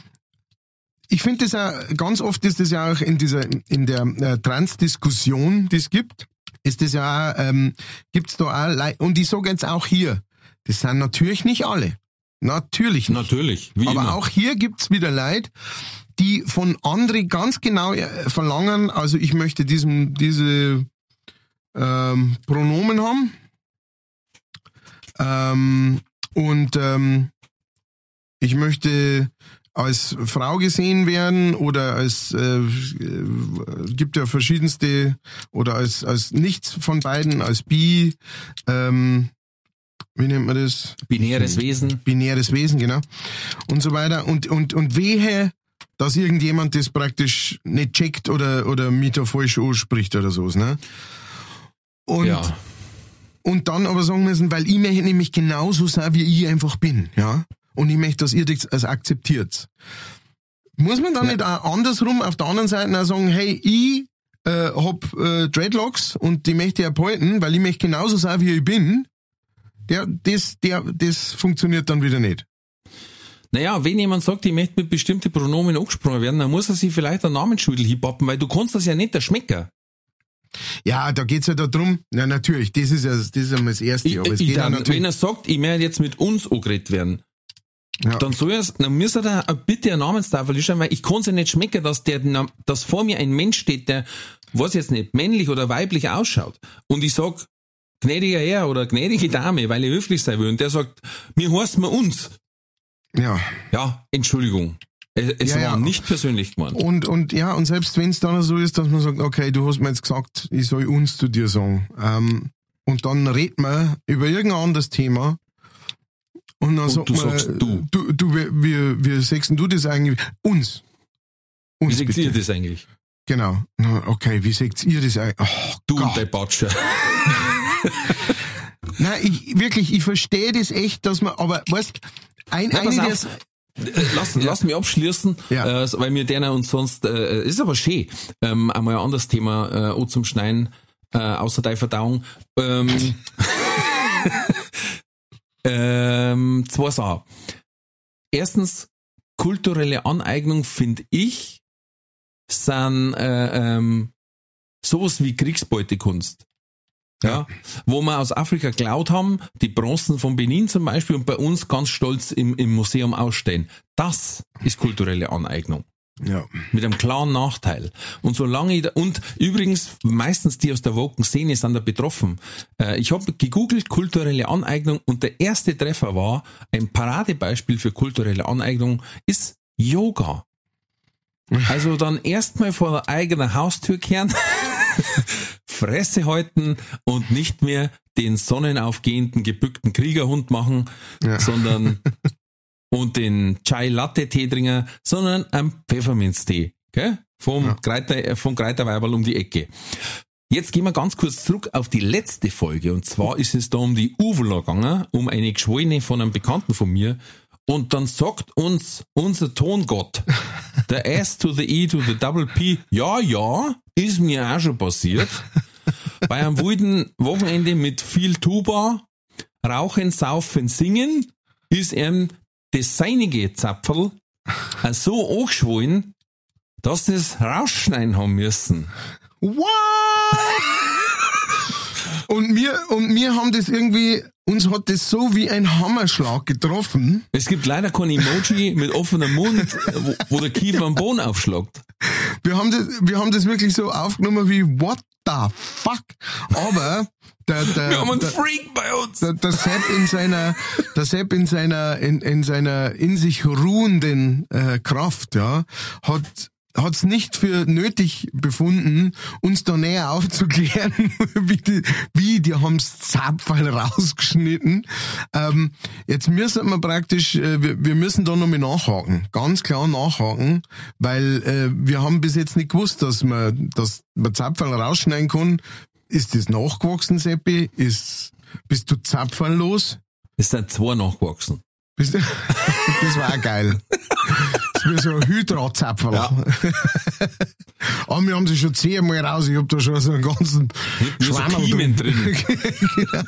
S2: ich finde das auch, ganz oft ist das ja auch in dieser, in der äh, Trans-Diskussion, die es gibt, ist das ja auch, ähm, gibt's da auch, Lei- und ich sage jetzt auch hier, das sind natürlich nicht alle. Natürlich nicht.
S1: Natürlich, wie
S2: Aber
S1: immer.
S2: auch hier gibt's wieder Leute, die von anderen ganz genau äh, verlangen, also ich möchte diesem, diese ähm, Pronomen haben. Ähm, und ähm, ich möchte als Frau gesehen werden oder als äh, gibt ja verschiedenste oder als als nichts von beiden als bi ähm, wie nennt man das
S1: Binäres Wesen.
S2: binäres Wesen, genau. Und so weiter. Und, und, und wehe, dass irgendjemand das praktisch nicht checkt oder, oder mich da falsch anspricht oder sowas, ne? Und,
S1: Ja.
S2: und dann aber sagen müssen, weil ich möchte nämlich genauso sein, wie ich einfach bin, ja? Und ich möchte, dass ihr das als akzeptiert. Muss man dann
S1: Ja.
S2: nicht auch andersrum auf der anderen Seite auch sagen, hey, ich äh, hab äh, Dreadlocks und die möchte ich abhalten, weil ich möchte genauso sein, wie ich bin. Der, das, der, das funktioniert dann wieder nicht.
S1: Naja, wenn jemand sagt, ich möchte mit bestimmten Pronomen angesprochen werden, dann muss er sich vielleicht einen Namensschüttel hinpappen, weil du kannst das ja nicht der Schmecker.
S2: Ja, da geht's ja darum. Na natürlich, das ist ja das ist ja das Erste.
S1: Ich,
S2: aber es
S1: ich
S2: geht ja
S1: dann,
S2: natürlich.
S1: wenn er sagt, ich möchte jetzt mit uns angeredet werden,
S2: Ja.
S1: dann soll er, dann muss er da bitte eine Namenstafel schreiben, weil ich kann es ja nicht schmecken, dass der, dass vor mir ein Mensch steht, der, was jetzt nicht, männlich oder weiblich ausschaut. Und ich sag, gnädiger Herr oder gnädige Dame, weil ich höflich sein will. Und der sagt, mir heißt man uns.
S2: ja.
S1: Ja, Entschuldigung. Es, es
S2: Ja,
S1: war
S2: ja.
S1: nicht persönlich gemeint.
S2: Und, und ja, und selbst wenn es dann so ist, dass man sagt, okay, du hast mir jetzt gesagt, ich soll uns zu dir sagen. Ähm, und dann redet man über irgendein anderes Thema. Und dann
S1: Und
S2: sagt
S1: du
S2: man,
S1: sagst du.
S2: du, du wie, wie, wie sagst denn du das eigentlich? Uns.
S1: Wie
S2: Uns
S1: seht
S2: bitte.
S1: ihr das eigentlich?
S2: Genau. Na, okay, wie seht ihr das eigentlich? Oh,
S1: Du
S2: Gott.
S1: und der Batscher.
S2: Nein, ich, wirklich, ich verstehe das echt, dass man, aber weißt, ein,
S1: pass
S2: eine der,
S1: Lass, lass mich abschließen,
S2: Ja.
S1: äh, weil wir denen und sonst, äh, ist aber schön, ähm, einmal ein anderes Thema äh, auch zum Schneiden, äh, außer der Verdauung. Ähm, ähm, zwei Sachen. Erstens, kulturelle Aneignung finde ich, sind äh, ähm, sowas wie Kriegsbeutekunst. Ja, wo wir aus Afrika geklaut haben, die Bronzen von Benin zum Beispiel und bei uns ganz stolz im, im Museum ausstehen. Das ist kulturelle Aneignung.
S2: Ja.
S1: Mit einem klaren Nachteil. Und solange ich da, und übrigens, meistens die aus der woken Szene sind da betroffen. Äh, ich habe gegoogelt kulturelle Aneignung und der erste Treffer war, ein Paradebeispiel für kulturelle Aneignung ist Yoga. Also dann erstmal vor der eigenen Haustür kehren, Fresse halten und nicht mehr den sonnenaufgehenden gebückten Kriegerhund machen,
S2: Ja.
S1: sondern und den Chai Latte Tee trinken, sondern einen Pfefferminztee, gell? Vom
S2: Ja.
S1: Greiter, äh, vom Greiterweiberl um die Ecke. Jetzt gehen wir ganz kurz zurück auf die letzte Folge und zwar ist es da um die Uvula gegangen, um eine Geschwollene von einem Bekannten von mir und dann sagt uns unser Tongott, der S to the E to the Double P, ja, ja, ist mir auch schon passiert. Bei einem wilden Wochenende mit viel Tuba, Rauchen, Saufen, Singen ist ihm das seinige Zapferl so angeschwollen, dass das rausschneiden haben müssen.
S2: What? Und mir wir, und wir haben das irgendwie, uns hat das so wie ein Hammerschlag getroffen.
S1: Es gibt leider kein Emoji mit offenem Mund, wo, wo der Kiefer am Boden aufschlagt.
S2: Wir haben das, wir haben das wirklich so aufgenommen wie, what the fuck? Aber, der, der,
S1: Wir haben einen
S2: der,
S1: Freak bei uns.
S2: der, der Sepp in seiner, der Sepp in seiner, in, in seiner in sich ruhenden äh, Kraft, ja, hat hat's nicht für nötig befunden, uns da näher aufzuklären, wie die, wie die haben's Zapfall rausgeschnitten. Ähm, jetzt müssen wir praktisch, äh, wir, wir müssen da nochmal nachhaken, ganz klar nachhaken, weil äh, wir haben bis jetzt nicht gewusst, dass man, dass man Zapfall rausschneiden kann. Ist das nachgewachsen, Seppi? Ist, bist du zapfernlos?
S1: Es sind zwei nachgewachsen.
S2: Das war auch geil. Das wie so ein Hydratzapfel.
S1: Ja.
S2: Aber wir haben sie schon zehnmal raus. Ich hab da schon so einen ganzen Schwammerl
S1: drin.
S2: genau.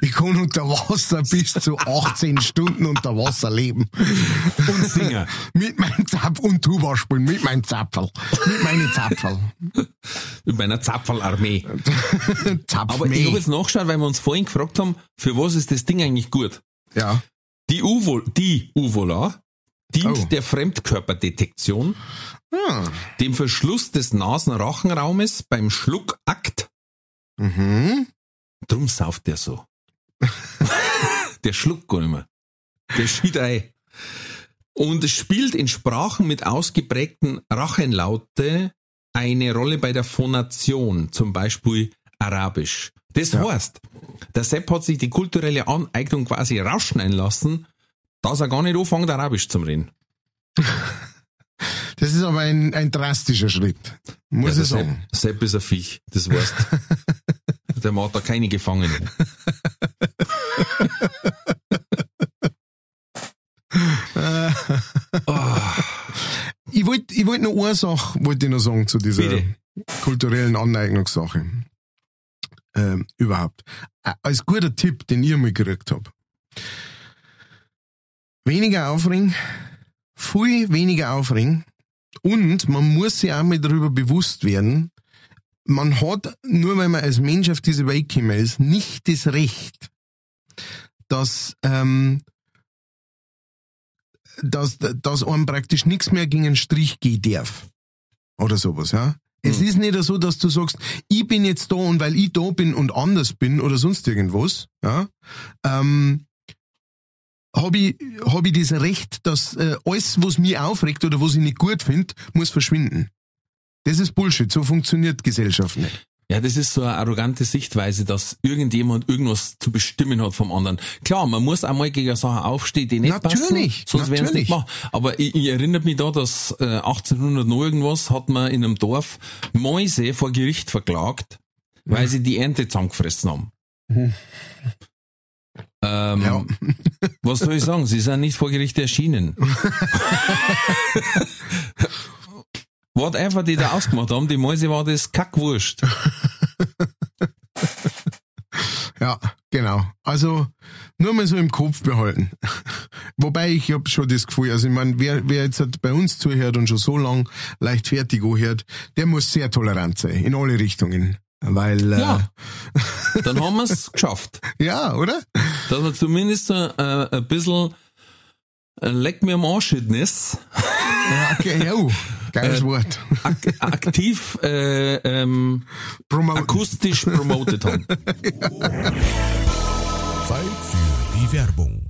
S2: Ich kann unter Wasser bis zu 18 Stunden unter Wasser leben.
S1: Und Singer.
S2: Mit meinem Zapf und Tuba spielen, mit meinem Zapfel. Mit meinen Zapfel.
S1: Mit meiner Zapferlarmee.
S2: Zapf
S1: Aber ich habe jetzt nachgeschaut, weil wir uns vorhin gefragt haben, für was ist das Ding eigentlich gut?
S2: Ja.
S1: Die Uvo, die Uvola dient
S2: Oh.
S1: der Fremdkörperdetektion,
S2: Ah.
S1: dem Verschluss des Nasenrachenraumes beim Schluckakt.
S2: Mhm.
S1: Drum sauft der so. der schluckt gar nicht mehr. Der schied ein. Und es spielt in Sprachen mit ausgeprägten Rachenlaute eine Rolle bei der Phonation, zum Beispiel Arabisch. Das
S2: Ja.
S1: heißt, der Sepp hat sich die kulturelle Aneignung quasi rausschneiden lassen, dass er gar nicht anfängt, Arabisch zu reden.
S2: Das ist aber ein, ein drastischer Schritt. Muss
S1: Ja,
S2: ich sagen.
S1: Sepp, Sepp ist ein Viech, das weißt. der macht da keine Gefangenen.
S2: Ich wollte ich wollt noch eine Sache wollte ich noch sagen zu dieser
S1: Bitte.
S2: kulturellen Aneignungssache. Ähm, überhaupt. Als guter Tipp, den ich mal gekriegt hab. Weniger aufregen, viel weniger aufregen und man muss sich auch mal darüber bewusst werden, man hat, nur weil man als Mensch auf diese Welt gekommen ist, nicht das Recht, dass, ähm, dass, dass einem praktisch nichts mehr gegen einen Strich gehen darf. Oder sowas, ja. Es ist nicht so, dass du sagst, ich bin jetzt da und weil ich da bin und anders bin oder sonst irgendwas, ja, ähm, habe ich, hab ich das Recht, dass äh, alles, was mich aufregt oder was ich nicht gut finde, muss verschwinden. Das ist Bullshit, so funktioniert Gesellschaft nicht.
S1: Ja, das ist so eine arrogante Sichtweise, dass irgendjemand irgendwas zu bestimmen hat vom anderen. Klar, man muss einmal gegen Sachen aufstehen, die nicht
S2: Natürlich,
S1: passen, sonst werden es nicht machen. Aber ich, ich erinnere mich da, dass äh, 1800 noch irgendwas hat man in einem Dorf Mäuse vor Gericht verklagt, weil sie die Ernte zusammengefressen haben. Ähm,
S2: Ja.
S1: Was soll ich sagen? Sie sind nicht vor Gericht erschienen. Whatever die da ausgemacht haben, die Mäuse war das Kackwurst.
S2: Ja, genau. Also nur mal so im Kopf behalten. Wobei ich habe schon das Gefühl, also ich meine, wer, wer jetzt halt bei uns zuhört und schon so lang leichtfertig anhört, der muss sehr tolerant sein, in alle Richtungen. Weil, äh,
S1: Ja. Dann haben wir es geschafft.
S2: ja, oder?
S1: Dass wir zumindest äh, ein bisschen äh, Leck mir am Arschitnis
S2: Ja, okay, ja, geiles Wort.
S1: ak aktiv äh, ähm,
S2: Promoten.
S1: akustisch promotet haben.
S3: Zeit für die Werbung.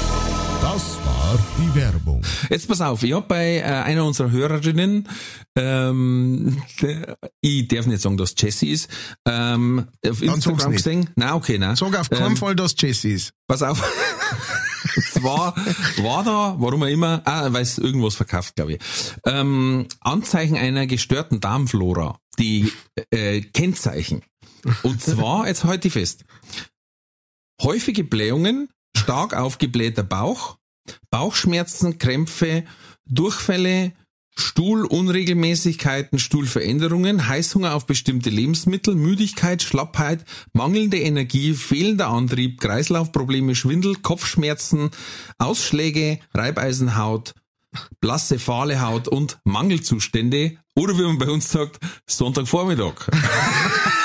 S3: Das war die Werbung.
S1: Jetzt pass auf, ich hab bei äh, einer unserer Hörerinnen, ähm, der, ich darf nicht sagen, dass Jessie ist, ähm, auf
S2: sag's
S1: Instagram gesehen. Nein, okay, nein.
S2: Sag auf keinen
S1: Ähm,
S2: Fall, dass Jesse ist.
S1: Pass auf. Zwar war da, warum auch immer, ah, weil es irgendwas verkauft, glaube ich, ähm, Anzeichen einer gestörten Darmflora, die äh, Kennzeichen. Und zwar, jetzt halte ich fest, häufige Blähungen, stark aufgeblähter Bauch, Bauchschmerzen, Krämpfe, Durchfälle, Stuhlunregelmäßigkeiten, Stuhlveränderungen, Heißhunger auf bestimmte Lebensmittel, Müdigkeit, Schlappheit, mangelnde Energie, fehlender Antrieb, Kreislaufprobleme, Schwindel, Kopfschmerzen, Ausschläge, Reibeisenhaut, blasse, fahle Haut und Mangelzustände oder wie man bei uns sagt, Sonntagvormittag.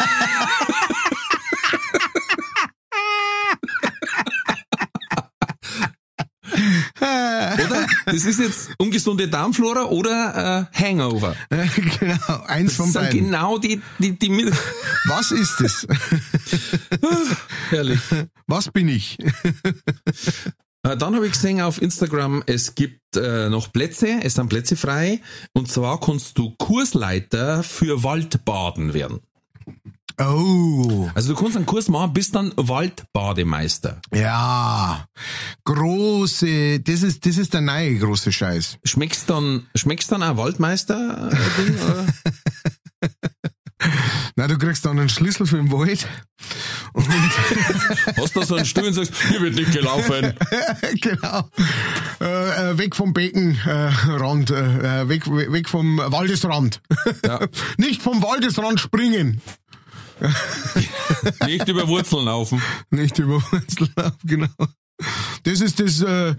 S1: oder? Das ist jetzt ungesunde Darmflora oder äh, Hangover.
S2: genau, eins
S1: Das
S2: von
S1: sind
S2: beiden.
S1: genau die, die, die mit.
S2: Was ist es?
S1: Herrlich.
S2: Was bin ich?
S1: Äh, Dann habe ich gesehen auf Instagram, es gibt äh, noch Plätze, es sind Plätze frei. Und zwar kannst du Kursleiter für Waldbaden werden.
S2: Oh,
S1: Also du kannst einen Kurs machen, bist dann Waldbademeister.
S2: ja. Große, das ist, das ist der neue große Scheiß.
S1: Schmeckst dann, schmeckst dann auch Waldmeister? Äh, oder?
S2: Na, du kriegst dann einen Schlüssel für den Wald. Und,
S1: Hast du so einen Stuhl und sagst, hier wird nicht gelaufen.
S2: genau. Äh, äh, weg vom Beckenrand, äh, äh, weg, weg vom Waldesrand.
S1: Ja.
S2: Nicht vom Waldesrand springen.
S1: Nicht über Wurzeln laufen.
S2: Nicht über Wurzeln, genau. Das ist das äh,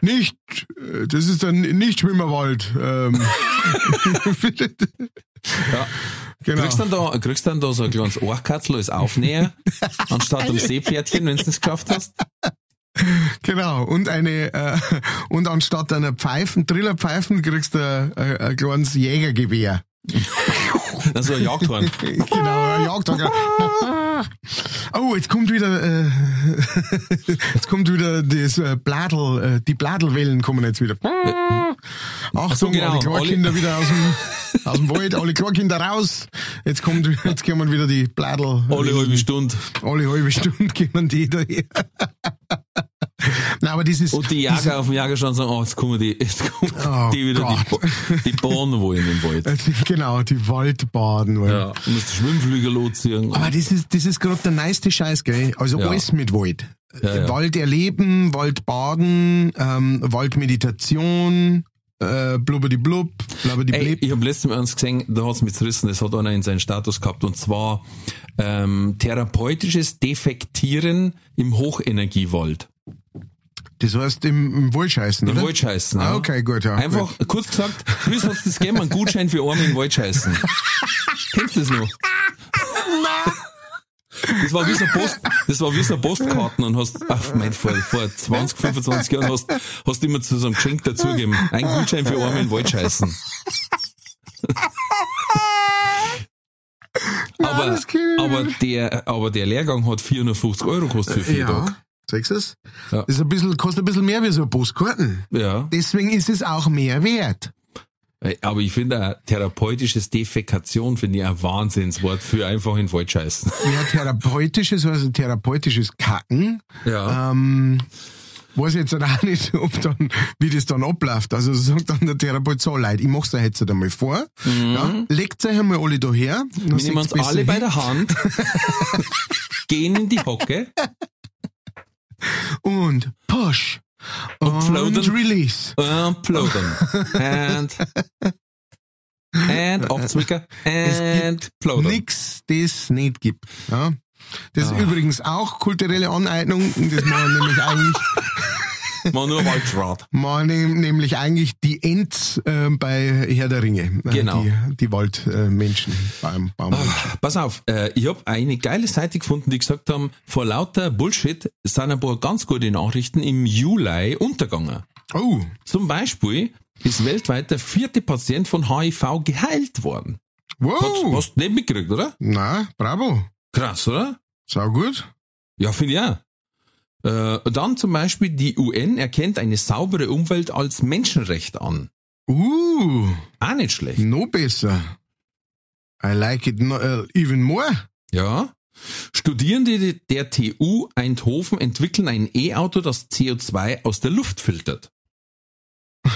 S2: nicht, äh, das ist der Nichtschwimmerwald. Ähm.
S1: Ja.
S2: Genau.
S1: Kriegst dann da, kriegst dann da so ein kleines Ohrkatzel als Aufnäher, anstatt einem Seepferdchen, wenn du es geschafft hast.
S2: Genau, und eine äh, und anstatt einer Pfeifen, Trillerpfeifen kriegst du ein, ein, ein kleines Jägergewehr.
S1: Also ein Jagdhorn.
S2: Genau, ein Jagdhorn. Oh, jetzt kommt wieder äh, jetzt kommt wieder das äh, Bladel, äh, die Bladelwellen kommen jetzt wieder. Achtung,
S1: genau,
S2: alle Kleinkinder wieder aus dem, aus dem Wald, alle Kleinkinder raus. Jetzt kommt jetzt kommen wieder die Bladel.
S1: Alle halbe Stunde.
S2: alle halbe Stunde kommen die daher. Nein, aber dieses
S1: Und die Jäger auf dem Jägerstand sagen, oh, jetzt kommen die, jetzt kommen
S2: Oh
S1: die wieder, die,
S2: Gott.
S1: Bo- die Bahnen wollen im Wald.
S2: diese, genau, die Waldbaden. wollen.
S1: Ja, du musst Schwimmflügel losziehen.
S2: Aber das ist, das ist gerade der neueste Scheiß, gell? Also
S1: Ja.
S2: alles mit Wald.
S1: Ja, ja.
S2: Wald erleben, Waldbaden, ähm, Waldmeditation, äh, blubberdi blub, blubberdi
S1: Ey,
S2: blub.
S1: ich habe letztens mal eins gesehen, da hat's mich zerrissen, das hat einer in seinen Status gehabt, und zwar ähm, therapeutisches Defektieren im Hochenergiewald.
S2: Das heißt im, im Wald scheißen,
S1: Im
S2: oder?
S1: Wald scheißen.
S2: Ah,
S1: ja.
S2: okay, gut, ja.
S1: Einfach, kurz gesagt, früher hat's das gegeben, einen Gutschein für Arme im Wald scheißen. Kennst du das noch? Das war wie so Post, das war wie so Postkarten und hast, ach mein, vor, vor 20, 25 Jahren hast, hast du immer zu so einem Geschenk dazugegeben. Ein Gutschein für Arme im Wald scheißen. aber, aber der, aber der Lehrgang hat 450 Euro gekostet für vier Tage.
S2: Sagst du es?
S1: Ja.
S2: Das ist ein bisschen, kostet ein bisschen mehr wie so ein Postkarten.
S1: Ja.
S2: Deswegen ist es auch mehr wert.
S1: Aber ich finde therapeutisches Defekation finde ich ein Wahnsinnswort für einfach in den Wald scheißen.
S2: Ja, therapeutisches, also therapeutisches Kacken.
S1: Ja.
S2: Ähm, weiß jetzt auch nicht, ob dann, wie das dann abläuft. Also sagt dann der Therapeut so leid, ich mach's euch jetzt einmal vor. Ja, legt euch einmal alle daher.
S1: Wir nehmen uns alle bei der Hand, gehen in die Hocke
S2: Und push. Und,
S1: floaten.
S2: release.
S1: und plaudern. And, and abzwicken and plaudern.
S2: Nix, das nicht gibt. Ja. Das
S1: Ah.
S2: ist übrigens auch kulturelle Aneignung. Das machen nämlich eigentlich,
S1: Mal nur Waldschrat.
S2: machen nämlich eigentlich die Ents äh, bei Herr der Ringe. Äh,
S1: Genau.
S2: Die, die Waldmenschen, Baum, Baummenschen.
S1: Pass auf, äh, ich habe eine geile Seite gefunden, die gesagt haben, vor lauter Bullshit sind ein paar ganz gute Nachrichten im Juli untergegangen.
S2: Oh,
S1: Zum Beispiel ist weltweit der vierte Patient von HIV geheilt worden. Hast,
S2: wow.
S1: hast du nicht mitgekriegt, oder?
S2: Na, bravo.
S1: Krass, oder?
S2: Sau gut.
S1: Ja, finde ich auch. Äh, dann zum Beispiel die UN erkennt eine saubere Umwelt als Menschenrecht an.
S2: Uh,
S1: Auch nicht schlecht.
S2: no besser. I like it no, uh, even more.
S1: Ja. Studierende der TU Eindhoven entwickeln ein E-Auto, das CO2 aus der Luft filtert.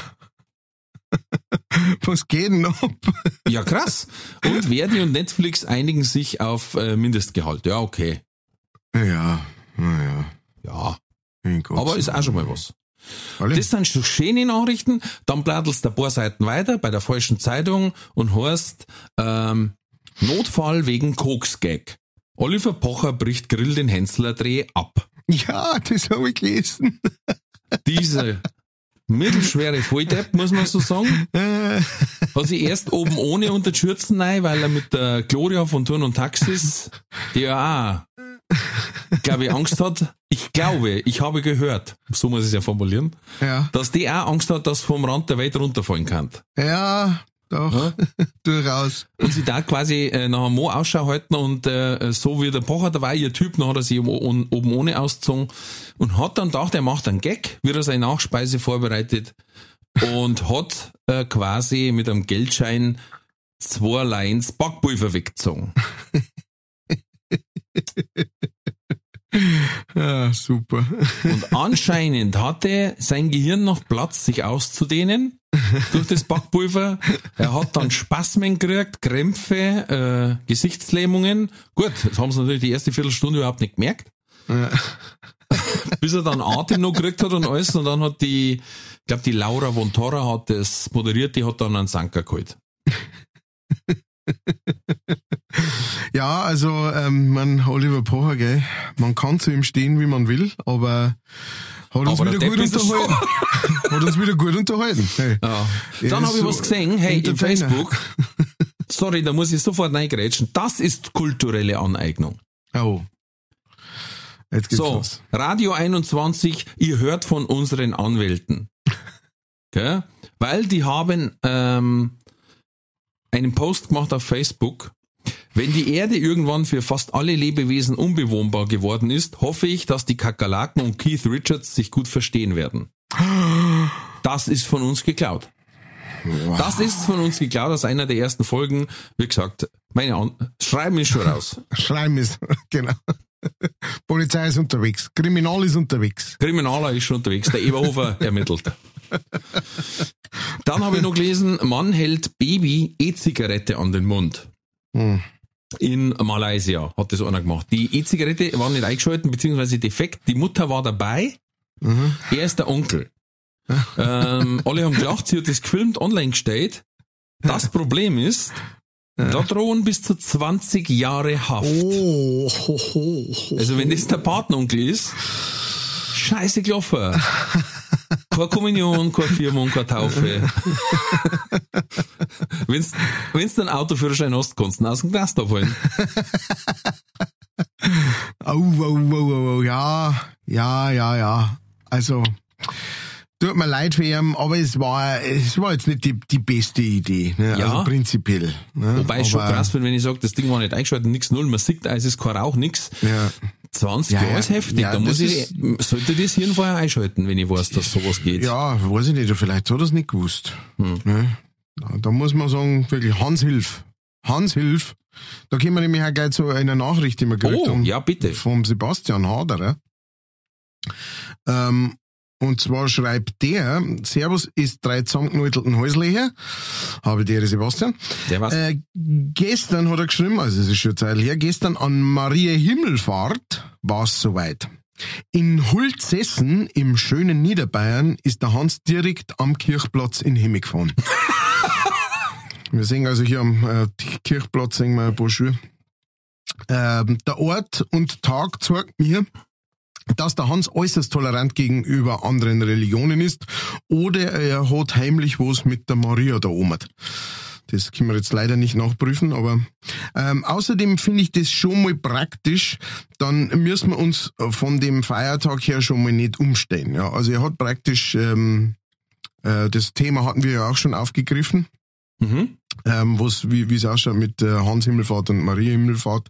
S2: Was geht denn ab?
S1: Ja, krass. Und Verdi und Netflix einigen sich auf äh, Mindestgehalt. Ja, okay.
S2: Ja. Naja.
S1: Ja, aber ist auch schon mal was.
S2: Alle?
S1: Das sind schon schöne Nachrichten. Dann blättelst du ein paar Seiten weiter bei der falschen Zeitung und hörst ähm, Notfall wegen Koksgag. Oliver Pocher bricht Grill den Hensler Dreh ab.
S2: ja, das habe ich gelesen.
S1: Diese mittelschwere Volldepp, muss man so sagen, hat sich erst oben ohne unter die Schürzen rein, weil er mit der Gloria von Turn und Taxis, die ja auch, glaube ich, Angst hat. Ich glaube, ich habe gehört, so muss ich es ja formulieren,
S2: ja,
S1: dass die auch Angst hat, dass vom Rand der Welt runterfallen kann.
S2: ja, doch, durchaus.
S1: Und sie da quasi äh, nach einem Mo Ausschau halten und äh, so wie der Pocher, da war ihr Typ, dann hat er sich oben, oben ohne ausgezogen und hat dann gedacht, er macht einen Gag, wie er seine Nachspeise vorbereitet und hat äh, quasi mit einem Geldschein zwei Lines Backpulver weggezogen.
S2: Ja, super.
S1: Und anscheinend hatte sein Gehirn noch Platz, sich auszudehnen durch das Backpulver. Er hat dann Spasmen gekriegt, Krämpfe, äh, Gesichtslähmungen. Gut, das haben sie natürlich die erste Viertelstunde überhaupt nicht gemerkt.
S2: Ja.
S1: Bis er dann Atem noch gekriegt hat und alles. Und dann hat die, ich glaube, die Laura von Torra hat das moderiert, die hat dann einen Sanker geholt.
S2: Ja, also ähm, man Oliver Pocher, gell, man kann zu ihm stehen, wie man will, aber hat uns
S1: Aber
S2: wieder
S1: der
S2: gut
S1: er
S2: unterhalten. hat uns wieder gut unterhalten. Hey.
S1: Ja. Dann habe ich
S2: so
S1: was gesehen, hey, im
S2: Entertainer.
S1: Facebook. Sorry, da muss ich sofort reingrätschen. Das ist kulturelle Aneignung.
S2: Oh. Jetzt geht's
S1: So,
S2: los.
S1: Radio 21, ihr hört von unseren Anwälten. Gell? Weil die haben ähm, einen Post gemacht auf Facebook. Wenn die Erde irgendwann für fast alle Lebewesen unbewohnbar geworden ist, hoffe ich, dass die Kakerlaken und Keith Richards sich gut verstehen werden. Das ist von uns geklaut. Das ist von uns geklaut aus einer der ersten Folgen. Wie gesagt, meine An Schreiben ist schon raus.
S2: Schleim ist, genau. Polizei ist unterwegs. Kriminal ist unterwegs.
S1: Kriminaler ist schon unterwegs, der Eberhofer ermittelt. Dann habe ich noch gelesen, Mann hält Baby E-Zigarette an den Mund.
S2: Hm.
S1: In Malaysia hat das einer gemacht. Die E-Zigarette war nicht eingeschalten, beziehungsweise defekt. Die Mutter war dabei.
S2: Mhm.
S1: Er ist der Onkel. ähm, alle haben gelacht, sie hat das gefilmt, online gestellt. Das Problem ist, da drohen bis zu 20 Jahre Haft.
S2: Oh, ho, ho, ho.
S1: Also wenn das der Partneronkel ist, scheiße gelaufen. Keine Kommunion, keine Firmung, keine Taufe. wenn's du einen Autoführerschein hast, kannst du ihn aus dem Glas abholen.
S2: Au, au, au, au, au, ja, ja, ja, ja. Also, tut mir leid für ihn, aber es war, es war jetzt nicht die, die beste Idee, ne?
S1: Ja.
S2: also prinzipiell. Ne?
S1: Wobei ich schon krass bin, wenn ich sage, das Ding war nicht eingeschaltet, nix null, man sieht, es ist kein Rauch, nix.
S2: Ja.
S1: 20
S2: Ja,
S1: Jahre
S2: ja.
S1: ist heftig.
S2: Ja,
S1: da muss ich, sollte das Hirn vorher einschalten, wenn ich weiß, dass sowas geht.
S2: ja, weiß ich nicht, vielleicht hat er es nicht gewusst.
S1: Hm.
S2: Ne? Da, muss man sagen, wirklich, Hans Hilf. Hans Hilf. Da können wir nämlich auch gleich zu einer Nachricht, die wir gekriegt
S1: Oh,
S2: haben.
S1: ja, bitte.
S2: Vom Sebastian Haderer. Ähm, und zwar schreibt der, Servus ist drei zusammengenäutelten Häusle her. Habe der Sebastian.
S1: Der was?
S2: Äh, gestern hat er geschrieben, also es ist schon eine Zeit her, gestern an Maria Himmelfahrt war es soweit. In Hulzessen im schönen Niederbayern ist der Hans direkt am Kirchplatz in Himmel gefahren. wir sehen also hier am äh, Kirchplatz sehen wir ein paar Schuhe. Ähm, der Ort und Tag zeigt mir, dass der Hans äußerst tolerant gegenüber anderen Religionen ist oder er hat heimlich was mit der Maria da oben. Das können wir jetzt leider nicht nachprüfen, aber ähm, außerdem finde ich das schon mal praktisch, dann müssen wir uns von dem Feiertag her schon mal nicht umstellen. Ja, also er hat praktisch, ähm, äh, das Thema hatten wir ja auch schon aufgegriffen,
S1: Mhm.
S2: ähm, was, wie wie es ausschaut mit äh, Hans Himmelfahrt und Maria Himmelfahrt,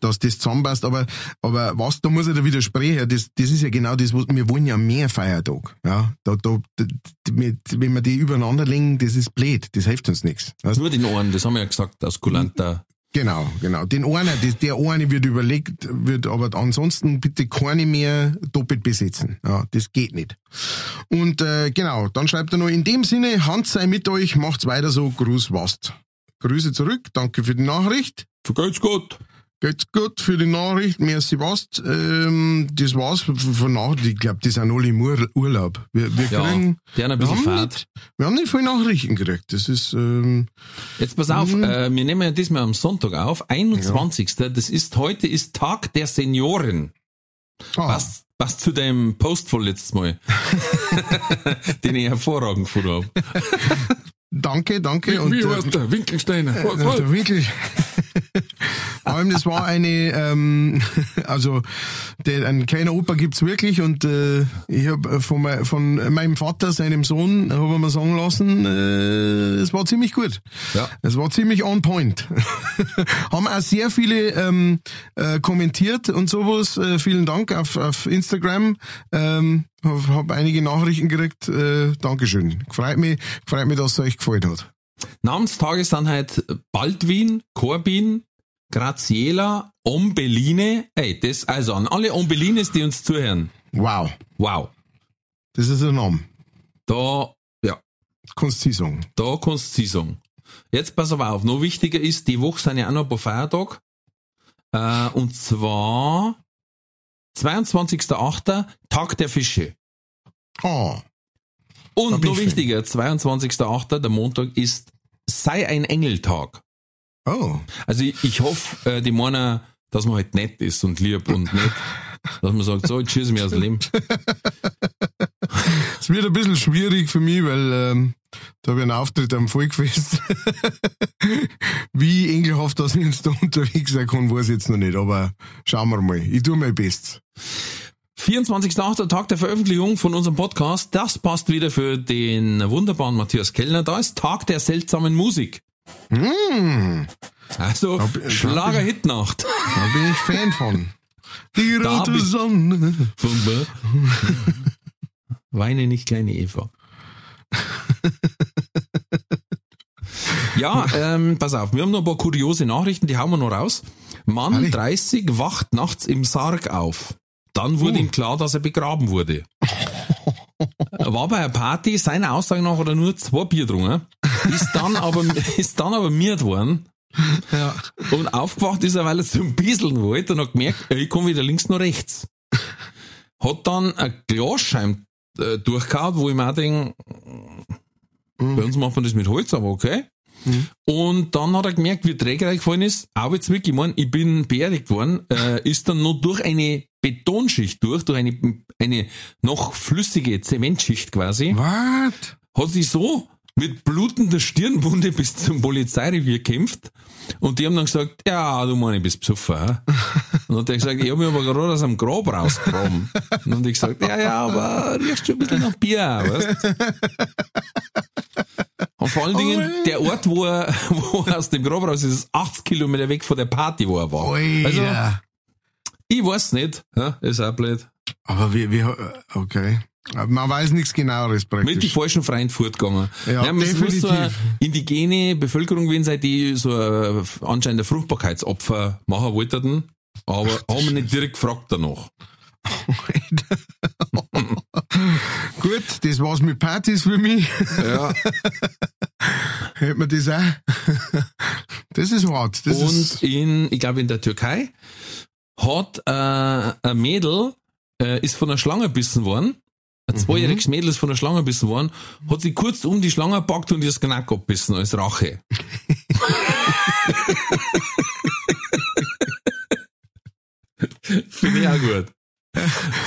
S2: dass das zusammenpasst. Aber, aber was, da muss ich da widersprechen, das, das ist ja genau das, was, wir wollen ja mehr Feiertag. Ja, da, da, mit, wenn wir die übereinander legen, das ist blöd, das hilft uns nichts.
S1: Nur den Ohren, das haben wir ja gesagt, aus kulanter.
S2: Genau, genau. Den einen, das, der eine wird überlegt, wird aber ansonsten bitte keine mehr doppelt besetzen. Ja, das geht nicht. Und äh, genau, dann schreibt er noch, in dem Sinne, Hand sei mit euch, macht's weiter so, Gruß Wast. Grüße zurück, danke für die Nachricht.
S1: Vergeht's gut.
S2: Geht's gut für die Nachricht. Merci was. Ähm, das war's von Nachricht. Ich glaube, die sind alle im Ur Urlaub. Wir, wir
S1: Ja,
S2: kriegen, wir haben nicht, wir haben nicht viele Nachrichten gekriegt. Das ist, ähm,
S1: Jetzt pass auf,
S2: Mhm.
S1: äh, wir nehmen ja diesmal am Sonntag auf, 21. Das ist, heute ist Tag der Senioren.
S2: ah,
S1: Was, was zu deinem Post von letztes Mal, den ich hervorragend gefunden habe.
S2: danke, danke. Und, äh,
S1: der Winkelsteiner?
S2: äh, der Winkel. Vor allem, das war eine, ähm, also der, ein kleiner Opa gibt's wirklich und äh, ich habe von, mei- von meinem Vater, seinem Sohn, habe mir sagen lassen, äh, es war ziemlich gut.
S1: Ja.
S2: Es war ziemlich on point. Haben auch sehr viele ähm, äh, kommentiert und sowas. Äh, vielen Dank auf, auf Instagram. Ähm, habe hab einige Nachrichten gekriegt. Äh, Dankeschön. Freut mich, freut mich, dass es euch gefallen hat.
S1: Namenstage sind halt Baldwin, Corbin, Graziela, Ombeline. Ey, das, also an alle Ombelines, die uns zuhören.
S2: Wow,
S1: Wow.
S2: das ist ein Name.
S1: Da, ja,
S2: sagen.
S1: da sagen. Jetzt pass aber auf, noch wichtiger ist, die Woche sind ja auch noch ein paar Feiertage. Äh, und zwar 22.08. Tag der Fische.
S2: Ah,
S1: Und noch wichtiger, 22.08., der Montag, ist Sei ein Engeltag.
S2: Oh.
S1: Also ich, ich hoffe, äh, die meinen, dass man halt nett ist und lieb und nett. Dass man sagt, so, schieße mich aus dem Leben.
S2: Es wird ein bisschen schwierig für mich, weil ähm, da habe ich einen Auftritt am Volkfest. Wie engelhaft das ich jetzt da unterwegs sein kann, weiß ich jetzt noch nicht. Aber schauen wir mal. Ich tue mein Bestes.
S1: 24.8. Tag der Veröffentlichung von unserem Podcast. Das passt wieder für den wunderbaren Matthias Kellner. Da ist Tag der seltsamen Musik.
S2: Hm,
S1: Also,
S2: Da
S1: Schlager-Hitnacht.
S2: da bin ich Fan von. Die rote Sonne.
S1: Von wer? Weine nicht, kleine Eva. Ja, ähm, pass auf, wir haben noch ein paar kuriose Nachrichten, die hauen wir noch raus. Mann
S2: Alle.
S1: 30 wacht nachts im Sarg auf. Dann wurde
S2: Uh.
S1: ihm klar, dass er begraben wurde. Er War bei einer Party, seiner Aussage nach hat er nur zwei Bier getrunken, ist dann aber, ist dann aber miert worden.
S2: Ja.
S1: Und aufgewacht ist er, weil er zum Bieseln wollte und hat gemerkt, ey, ich komme wieder links nach rechts. Hat dann ein Glasscheiben äh, durchgehauen, wo ich mir auch denke, bei uns macht man das mit Holz, aber okay. Und dann hat er gemerkt, wie träge er gefallen ist. Auch jetzt wirklich, ich mein, ich bin beerdigt worden, äh, ist dann noch durch eine Betonschicht durch, durch eine, eine noch flüssige Zementschicht quasi
S2: Was?
S1: hat sich so mit blutender Stirnwunde bis zum Polizeirevier gekämpft. Und die haben dann gesagt, ja, du ich bist hä? Und dann hat er gesagt, ich habe mich aber gerade aus dem Grab rausgegraben. Und ich gesagt, ja, ja, aber riechst schon ein bisschen nach Bier, weißt Und vor allen Dingen, der Ort, wo er, wo er aus dem Grab raus ist, ist 80 Kilometer weg von der Party, wo er war. Also,
S2: Alter.
S1: ich weiß nicht, ja, ist auch blöd.
S2: Aber wie, wie, okay. Man weiß nichts genaueres
S1: Mit die
S2: praktisch.
S1: falschen Freien fortgegangen.
S2: Ja,
S1: muss
S2: definitiv.
S1: so eine indigene Bevölkerung gewesen sein, die so ein, anscheinend ein Fruchtbarkeitsopfer machen wollten, aber haben wir nicht direkt gefragt danach.
S2: Gut, das war's mit Partys für mich.
S1: Ja.
S2: Hätte man das auch. Das ist hart. Das
S1: Und
S2: ist,
S1: in, ich glaube in der Türkei, hat äh, ein Mädel, äh, ist von einer Schlange gebissen worden, ein zweijähriges Mädel ist von einer Schlange gebissen worden, hat sie kurz um die Schlange gepackt und ihr das Knack abbissen als Rache. Finde ich auch gut.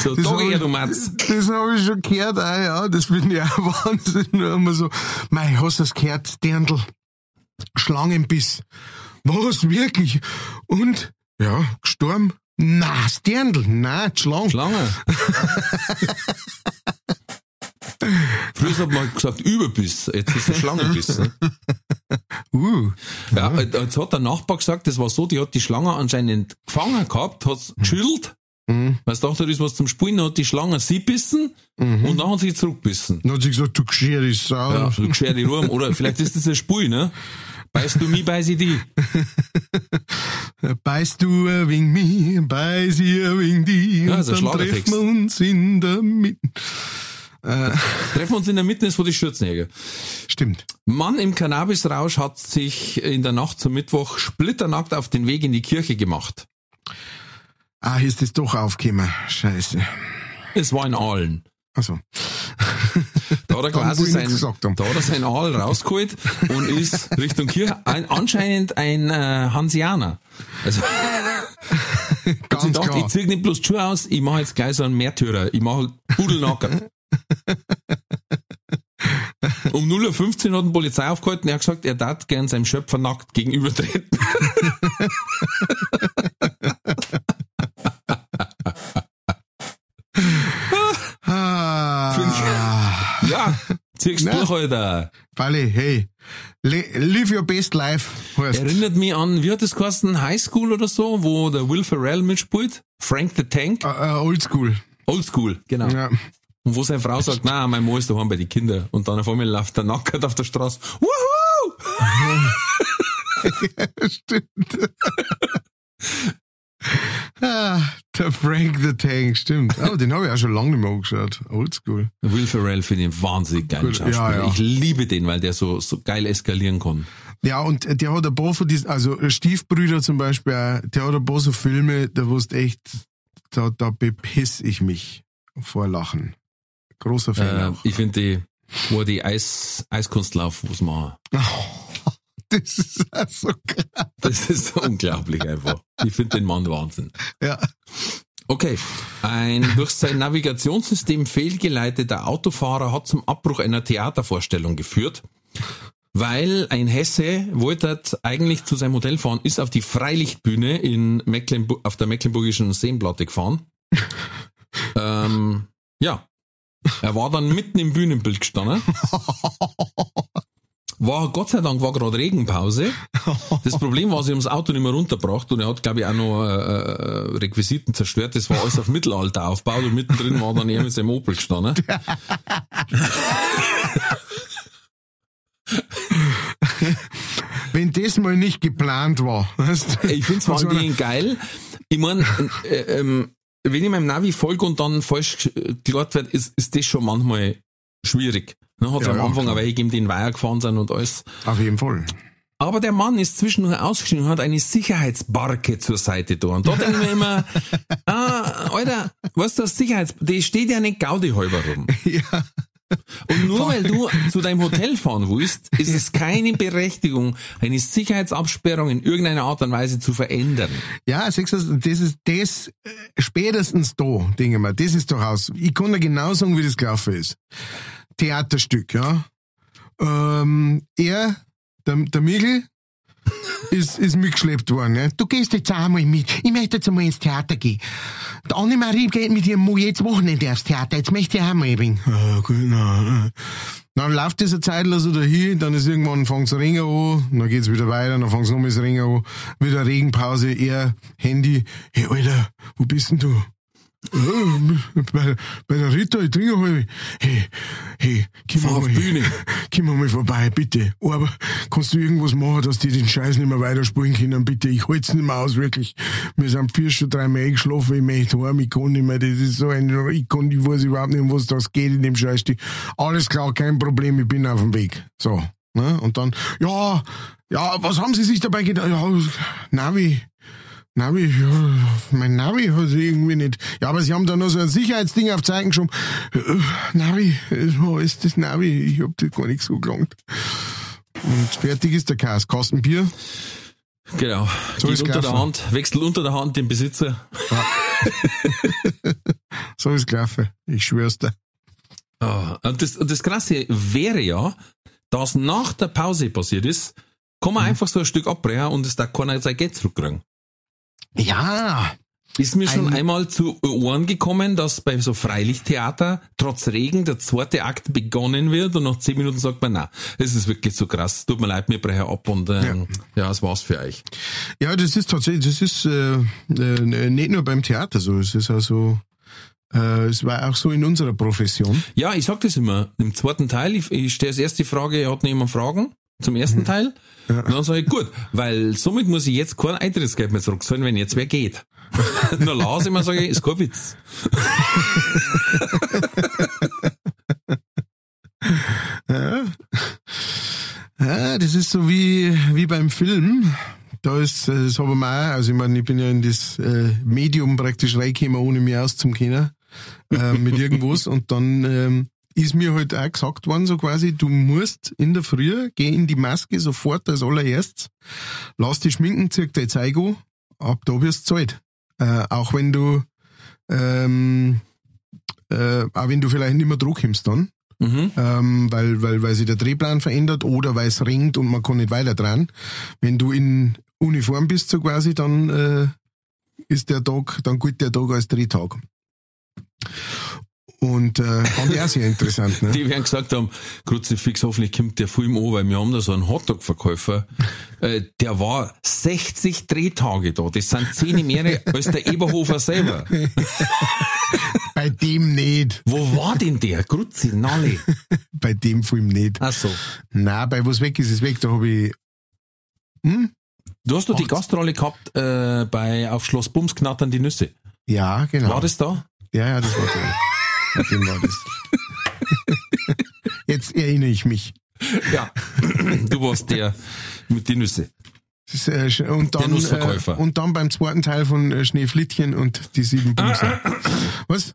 S1: So,
S2: Das ich-
S1: du Matz.
S2: Das habe ich schon gehört, auch, ja. Das finde ich auch Wahnsinn. Nur immer so, mei, hast du das gehört, Dirndl? Schlangenbiss. Was, wirklich? Und? Ja, gestorben? Na, das Dirndl. Die Schlange.
S1: Schlange. Früher hat man gesagt Überbiss, jetzt ist es Schlangenbiss. Ne?
S2: Uh,
S1: Ja, jetzt hat der Nachbar gesagt, das war so, die hat die Schlange anscheinend gefangen gehabt, hat's geschüttelt,
S2: Mhm.
S1: weil da ist was zum Spielen, dann hat die Schlange sie bissen und dann hat sie zurückbissen.
S2: dann hat sie gesagt, du geschere Sau.
S1: Ja, so geschert die Ruhm. Oder vielleicht ist das ein Spiel, ne? Beißt du mich, beiß ich die.
S2: Beißt du wegen mich, beiß ich wegen die.
S1: Ja,
S2: und dann treffen
S1: Schlagertext.
S2: wir uns in der Mitte. Äh,
S1: Treffen wir uns in der Mitte, ist wo die Schürzenjäger.
S2: stimmt.
S1: Mann im Cannabisrausch hat sich in der Nacht zum Mittwoch splitternackt auf den Weg in die Kirche gemacht.
S2: Ah, hier ist das doch aufgekommen. Scheiße.
S1: Es war in Aalen.
S2: Also.
S1: Da hat er quasi sein, da hat er sein Aal rausgeholt und ist Richtung Kirche. Ein, anscheinend ein äh, Hansianer. Also,
S2: Ganz
S1: ich dachte,
S2: klar.
S1: ich zieh nicht bloß die Schuhe aus, ich mache jetzt gleich so einen Märtyrer. Ich mache Pudelnacker. Um 0.15 Uhr hat ein Polizei aufgehalten, er hat gesagt, er darf gern seinem Schöpfer nackt gegenübertreten.
S2: Ah,
S1: Ja, ziehst
S2: Na.
S1: durch, Alter.
S2: Vale, hey. Le live your best life. Heißt.
S1: Erinnert mich an, wie hat das geheißen, High School oder so, wo der Will Ferrell mitspielt? Frank the Tank?
S2: Äh, äh, oldschool.
S1: Old School, genau.
S2: Ja.
S1: Und wo seine Frau sagt, na, mein Mann ist daheim bei den Kindern. Und dann auf einmal läuft der nackert auf der Straße. Wuhu!
S2: stimmt. ah, der Frank the Tank, stimmt. Oh, den habe ich auch schon lange nicht mehr angeschaut. Oldschool.
S1: Will Ferrell finde ich wahnsinnig geil Schauspieler.
S2: ja, ja.
S1: Ich liebe den, weil der so, so geil eskalieren kann.
S2: Ja, und der hat ein paar von diesen, also Stiefbrüder zum Beispiel, auch, der hat ein paar so Filme, da wusst echt, da, da bepiss ich mich vor Lachen. Großer Fan
S1: Äh, ich finde die, wo die Eis, Eiskunstlauf muss machen.
S2: Das ist auch so krass.
S1: Das ist unglaublich einfach. Ich finde den Mann Wahnsinn.
S2: Ja.
S1: Okay. Ein durch sein Navigationssystem fehlgeleiteter Autofahrer hat zum Abbruch einer Theatervorstellung geführt, weil ein Hesse wollte eigentlich zu seinem Hotel fahren, ist auf die Freilichtbühne in Mecklenburg, auf der Mecklenburgischen Seenplatte gefahren. ähm, ja. Er war dann mitten im Bühnenbild gestanden. War, Gott sei Dank war gerade Regenpause. Das Problem war, sie haben das Auto nicht mehr runtergebracht und er hat, glaube ich, auch noch äh, äh, Requisiten zerstört. Das war alles auf Mittelalter aufgebaut und mittendrin war dann er mit seinem Opel gestanden.
S2: Wenn das mal nicht geplant war. Weißt du?
S1: Ich finde es
S2: einer-
S1: wahnsinnig geil. Ich meine, äh, ähm, wenn ich meinem Navi folge und dann falsch geklärt wird, ist, ist das schon manchmal schwierig. Ne, hat
S2: Ja,
S1: am
S2: ja,
S1: Anfang
S2: klar.
S1: aber gegeben, den Weiher gefahren sind und alles.
S2: Auf jeden Fall.
S1: Aber der Mann ist zwischendurch ausgestiegen und hat eine Sicherheitsbarke zur Seite da. Und da denke ich mir immer, ah, Alter, was das Sicherheits... Die steht ja nicht Gaudi halber rum.
S2: Ja.
S1: Und nur weil du zu deinem Hotel fahren willst, ist es keine Berechtigung, eine Sicherheitsabsperrung in irgendeiner Art und Weise zu verändern.
S2: Ja, siehst du, das ist das äh, spätestens da, denke ich mir. Das ist doch aus. Ich kann dir genau sagen, wie das gelaufen ist. Theaterstück, ja. Ähm, er, der, der Michel, ist, ist mitgeschleppt worden. Ne? Du gehst jetzt einmal mit. Ich möchte jetzt einmal ins Theater gehen. Die Annemarie geht mit ihrem Mo jetzt Wochenende aufs Theater. Jetzt möchte ich auch mal ring. Ah, gut, na, äh. Dann läuft diese Zeit so dahin, dann ist irgendwann fängt's Ringen an, dann geht's wieder weiter, dann fängt's nochmal das Ringen an, wieder Regenpause, er, Handy, hey Alter, wo bist denn du? Bei, bei der Rita, ich trinke halb. Hey, hey, komm
S1: Fahr auf
S2: mal,
S1: Bühne.
S2: komm mal vorbei, bitte. Aber kannst du irgendwas machen, dass die den Scheiß nicht mehr weiterspielen können, bitte? Ich halt's nicht mehr aus, wirklich. Wir sind vier schon dreimal eingeschlafen, ich möchte heim, ich kann nicht mehr, das ist so ein, ich kann, ich weiß überhaupt nicht, um was das geht in dem Scheißding. Alles klar, kein Problem, ich bin auf dem Weg. So. Ne? Und dann, ja, ja, was haben Sie sich dabei gedacht? Ja, Navi, Navi, ja, mein Navi hat irgendwie nicht. Ja, aber sie haben da noch so ein Sicherheitsding auf Zeichen geschoben. Äh, Navi, äh, wo ist das Navi? Ich hab das gar nicht so gelangt. Und fertig ist der Kass. Kastenbier.
S1: Genau.
S2: So
S1: Geht
S2: ist
S1: unter der. Hand, wechselt unter der Hand den Besitzer.
S2: So ist gelaufen. Ich schwör's dir.
S1: Ah, Und das, und das Krasse wäre ja, dass nach der Pause passiert ist, kann
S2: Mhm.
S1: man einfach so ein Stück abbrechen und es da keiner sein Geld zurückkriegen.
S2: Ja.
S1: Ist mir schon
S2: Ein-
S1: einmal zu Ohren gekommen, dass bei so Freilichttheater trotz Regen der zweite Akt begonnen wird und nach zehn Minuten sagt man, na, es ist wirklich zu krass, tut mir leid, wir brechen ab und ähm, ja. das war's für euch.
S2: Ja, das ist tatsächlich, das ist äh, äh, nicht nur beim Theater so. Es ist also, äh, es war auch so in unserer Profession.
S1: Ja, ich sag das immer. Im zweiten Teil, ich, ich stelle als erst die Frage, hat noch jemand Fragen zum
S2: Mhm.
S1: ersten Teil? Und dann sage ich, gut, weil somit muss ich jetzt kein Eintrittsgeld mehr zurückzahlen, wenn jetzt wer geht. dann las ich immer, sage ich, ist kein Witz.
S2: Ja. ja, das ist so wie, wie beim Film. Da ist, äh, das habe ich mir auch, also ich meine, ich bin ja in das äh, Medium praktisch reingekommen, ohne mich auszukennen, äh, mit irgendwas. Und dann ähm, ist mir halt auch gesagt worden, so quasi, du musst in der Früh, geh in die Maske sofort als allererstes, lass dich schminken, zieh dein Zeug an, ab da wirst du zahlt. Äh, auch wenn du, ähm, äh, auch wenn du vielleicht nicht mehr Druck kommst dann,
S1: Mhm.
S2: ähm, weil, weil, weil sich der Drehplan verändert oder weil es ringt und man kann nicht weiter dran. Wenn du in Uniform bist, so quasi, dann äh, ist der Tag, dann gilt der Tag als Drehtag. Und äh, fand ich auch sehr interessant. Ne?
S1: Die werden gesagt haben, Kruzifix, hoffentlich kommt der Film an, weil wir haben da so einen Hotdog-Verkäufer, äh, der war 60 Drehtage da. Das sind zehn mehr als der Eberhofer selber.
S2: Bei dem nicht.
S1: Wo war denn der? Grutzi, Nalle.
S2: Bei dem Film nicht.
S1: Ach so.
S2: Na, bei was weg ist, ist weg. Da habe ich. Hm?
S1: Du hast doch die Gastrolle gehabt äh, bei auf Schloss Bums knattern die Nüsse.
S2: Ja, genau.
S1: War das da?
S2: Ja, ja, das war der. Bei dem das. Jetzt erinnere ich mich.
S1: Ja. Du warst der mit die Nüsse.
S2: Äh, und
S1: Der
S2: dann,
S1: Nussverkäufer.
S2: Äh, und dann beim zweiten Teil von äh, Schneeflittchen und die sieben Bumser. Was?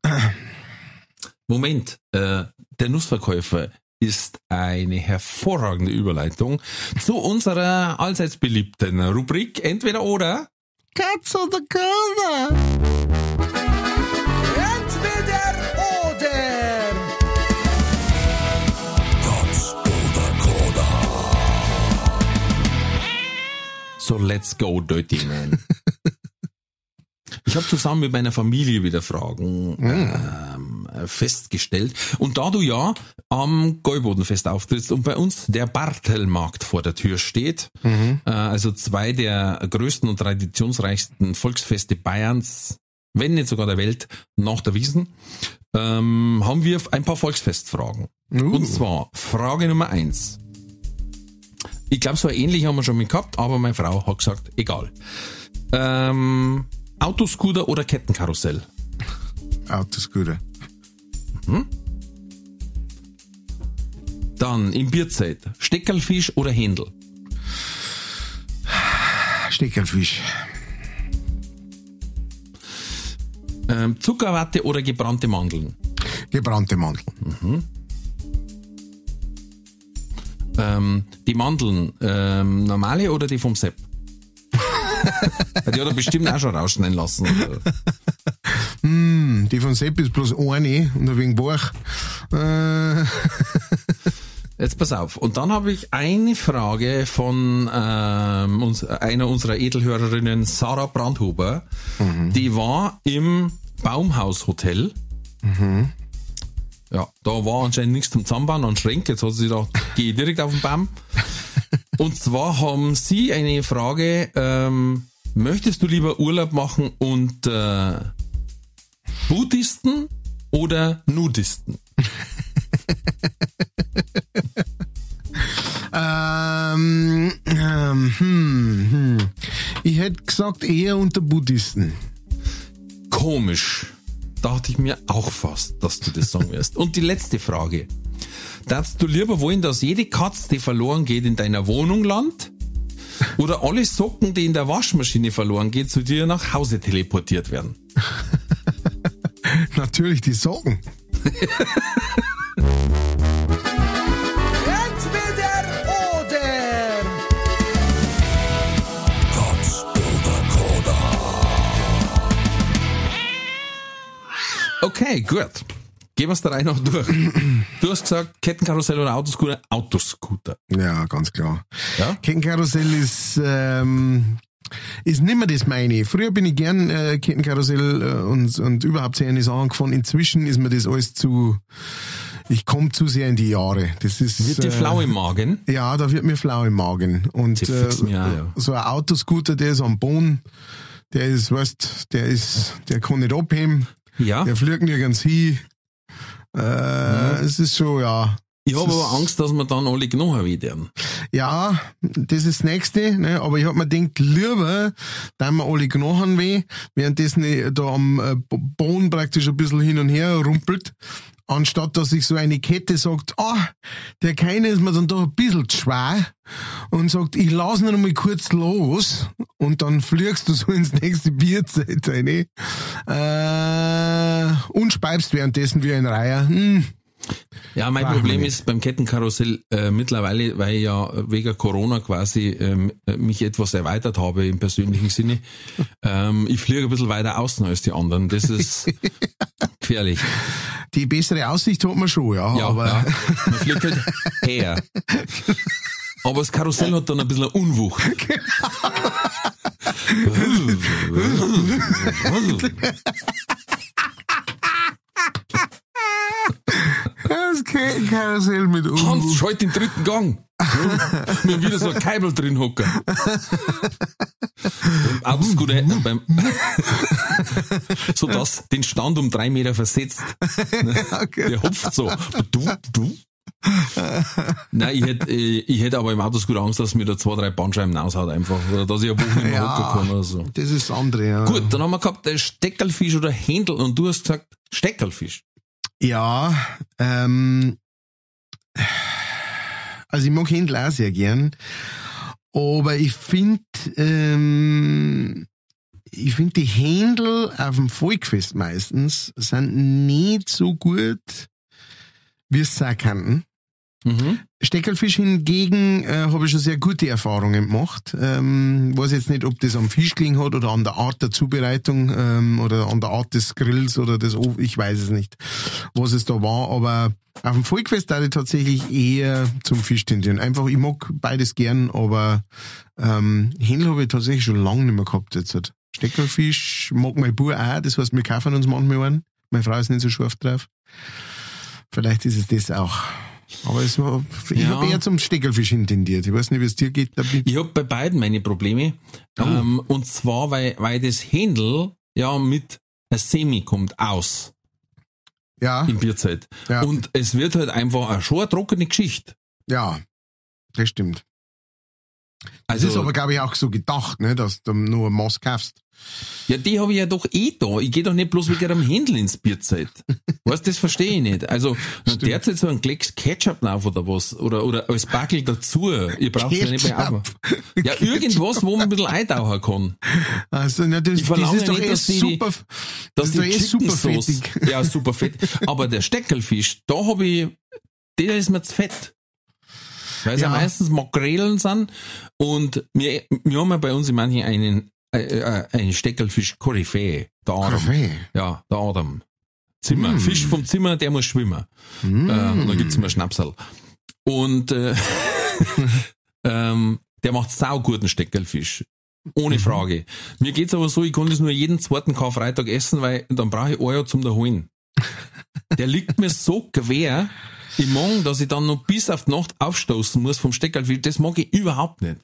S1: Moment, äh, der Nussverkäufer ist eine hervorragende Überleitung zu unserer allseits beliebten Rubrik Entweder oder.
S2: Katz oder Kater?
S1: So let's go, Dirty Man. Ich habe zusammen mit meiner Familie wieder Fragen ähm, festgestellt. Und da du ja am Gäubodenfest auftrittst und bei uns der Bartelmarkt vor der Tür steht, äh, also zwei der größten und traditionsreichsten Volksfeste Bayerns, wenn nicht sogar der Welt, nach der Wiesen, ähm, haben wir ein paar Volksfestfragen.
S2: Uh.
S1: Und zwar Frage Nummer eins. Ich glaube, so ähnlich haben wir schon mal gehabt, aber meine Frau hat gesagt, egal. Ähm, Autoscooter oder Kettenkarussell?
S2: Autoscooter.
S1: Dann im Bierzeit, Steckerlfisch oder Händel?
S2: Steckerfisch.
S1: Ähm, Zuckerwatte oder gebrannte Mandeln?
S2: Gebrannte Mandeln.
S1: Ähm, die Mandeln, ähm, normale oder die vom Sepp? die hat er bestimmt auch schon rausschneiden lassen.
S2: Hm, die von Sepp ist bloß eine und ein wenig wach. Äh,
S1: Jetzt pass auf. Und dann habe ich eine Frage von ähm, uns, einer unserer Edelhörerinnen, Sarah Brandhuber. Die war im Baumhaushotel. Ja, da war anscheinend nichts zum Zusammenbauen und Schränke. Jetzt hat sie gedacht, gehe direkt auf den Baum. Und zwar haben sie eine Frage, ähm, möchtest du lieber Urlaub machen und äh, Buddhisten oder Nudisten?
S2: ähm, ähm, hm, hm. Ich hätte gesagt eher unter Buddhisten.
S1: Komisch. Dachte ich mir auch fast, dass du das sagen wirst. Und die letzte Frage. Darfst du lieber wollen, dass jede Katze, die verloren geht, in deiner Wohnung landet? Oder alle Socken, die in der Waschmaschine verloren geht, zu dir nach Hause teleportiert werden?
S2: Natürlich die Socken.
S1: Okay, gut. Gehen wir es der Reihe noch durch. Du hast gesagt, Kettenkarussell oder Autoscooter? Autoscooter.
S2: Ja, ganz klar.
S1: Ja?
S2: Kettenkarussell ist, ähm, ist nimmer das meine. Früher bin ich gern äh, Kettenkarussell äh, und, und überhaupt sehr eine Sachen gefahren. Inzwischen ist mir das alles zu, ich komme zu sehr in die Jahre. Das ist,
S1: Wird dir
S2: äh,
S1: flau im Magen?
S2: Ja, da wird mir flau im Magen. Und äh,
S1: mir ja.
S2: so ein Autoscooter, der ist am Boden, der ist, weißt, der ist, der kann nicht abheben,
S1: Ja.
S2: der fliegt nirgends hin. Äh, Es ist schon, ja.
S1: Ich habe aber Angst, dass wir dann alle genommen werden.
S2: Ja, das ist das Nächste, ne? aber ich hab mir gedacht, lieber, da wir alle Knochen weh, währenddessen da am äh, Bo- Boden praktisch ein bisschen hin und her rumpelt, anstatt dass ich so eine Kette sagt, ah, der keine ist mir dann doch ein bisschen schwer und sagt, ich lass ihn noch mal kurz los und dann fliegst du so ins nächste Bierzeit rein äh, speibst währenddessen wie ein Reiher. Hm.
S1: Ja, mein
S2: Machen
S1: Problem
S2: wir
S1: ist beim Kettenkarussell äh, mittlerweile, weil ich ja wegen Corona quasi ähm, äh, mich etwas erweitert habe im persönlichen Sinne. Ähm, ich fliege ein bisschen weiter außen als die anderen. Das ist gefährlich.
S2: Die bessere Aussicht hat man schon, ja.
S1: Ja,
S2: aber
S1: ja. man fliegt halt her. Aber das Karussell hat dann ein bisschen Unwucht.
S2: das Kettenkarussell mit
S1: Hans,
S2: Unwucht.
S1: schalt den dritten Gang. Mir haben wieder so ein Keibel drin hocken. Autoscooter, beim, so dass den Stand um drei Meter versetzt.
S2: Okay.
S1: Der hupft so. Du, du. Nein, ich hätte, äh, ich hätte aber im Autoscooter Angst, dass mir da zwei, drei Bandscheiben raushaut einfach. Oder dass ich eine Woche nicht mehr hocken kann oder so.
S2: Das ist das andere, ja.
S1: Gut, dann haben wir gehabt, der Steckerlfisch oder Händel und du hast gesagt, Steckerlfisch.
S2: Ja, ähm, also ich mag Händel auch sehr gern, aber ich finde, ähm, ich finde die Händel auf dem Volkfest meistens sind nicht so gut, wie es sein könnten.
S1: Mhm.
S2: Steckelfisch hingegen äh, habe ich schon sehr gute Erfahrungen gemacht. Ähm, weiß jetzt nicht, ob das am Fisch gelegen hat oder an der Art der Zubereitung ähm, oder an der Art des Grills oder des Ofen. Ich weiß es nicht, was es da war. Aber auf dem Volkfest da ich tatsächlich eher zum Fisch tendieren. Einfach, ich mag beides gern, aber ähm, Händel habe ich tatsächlich schon lange nicht mehr gehabt jetzt. Steckelfisch mag mein Bub auch, das heißt, wir kaufen uns manchmal einen. Meine Frau ist nicht so scharf drauf. Vielleicht ist es das auch. Aber es war, ich
S1: Ja.
S2: habe eher zum Steckelfisch intendiert. Ich weiß nicht, wie es dir geht damit.
S1: Ich habe bei beiden meine Probleme.
S2: Oh.
S1: Ähm, und zwar, weil, weil das Händel ja mit ein Semi kommt aus
S2: Ja,
S1: im Bierzeit.
S2: Ja.
S1: Und es wird halt einfach eine schon eine trockene Geschichte.
S2: ja, das stimmt. Das
S1: Also,
S2: ist aber, glaube ich, auch so gedacht, ne, dass du nur Maß kaufst.
S1: ja, die habe ich ja doch eh da. Ich gehe doch nicht bloß wegen einem Händel ins Bierzeit. Weißt, das verstehe ich nicht. Also, derzeit so ein Klecks Ketchup drauf oder was. Oder, oder als Backel dazu. Ihr braucht ja nicht mehr auf. Ja, irgendwas, wo man ein bisschen eintauchen kann.
S2: Also, na, das,
S1: Ich
S2: das ist doch
S1: nicht,
S2: eh
S1: dass die-
S2: super,
S1: dass
S2: das ist doch eh super fettig.
S1: ja, super fett. Aber der Steckelfisch, da habe ich, der ist mir zu fett. Weil es ja.
S2: Ja.
S1: meistens Makrelen sind und wir, wir haben ja bei uns in manchen einen, äh, äh, einen Steckelfisch Koryphäe, der Adam.
S2: Kaffee.
S1: Ja, der Adam. Zimmer.
S2: Mm.
S1: Fisch vom Zimmer, der muss schwimmen.
S2: Mm.
S1: Äh, und dann gibt's immer Schnapsal. Und äh, ähm, der macht sauguten Steckelfisch. Ohne Frage. Mir geht's aber so, ich kann das nur jeden zweiten Karfreitag essen, weil dann brauche ich Jahr zum da holen. Der liegt mir so quer im Magen, dass ich dann noch bis auf die Nacht aufstoßen muss vom Steckelfisch. Das mag ich überhaupt nicht.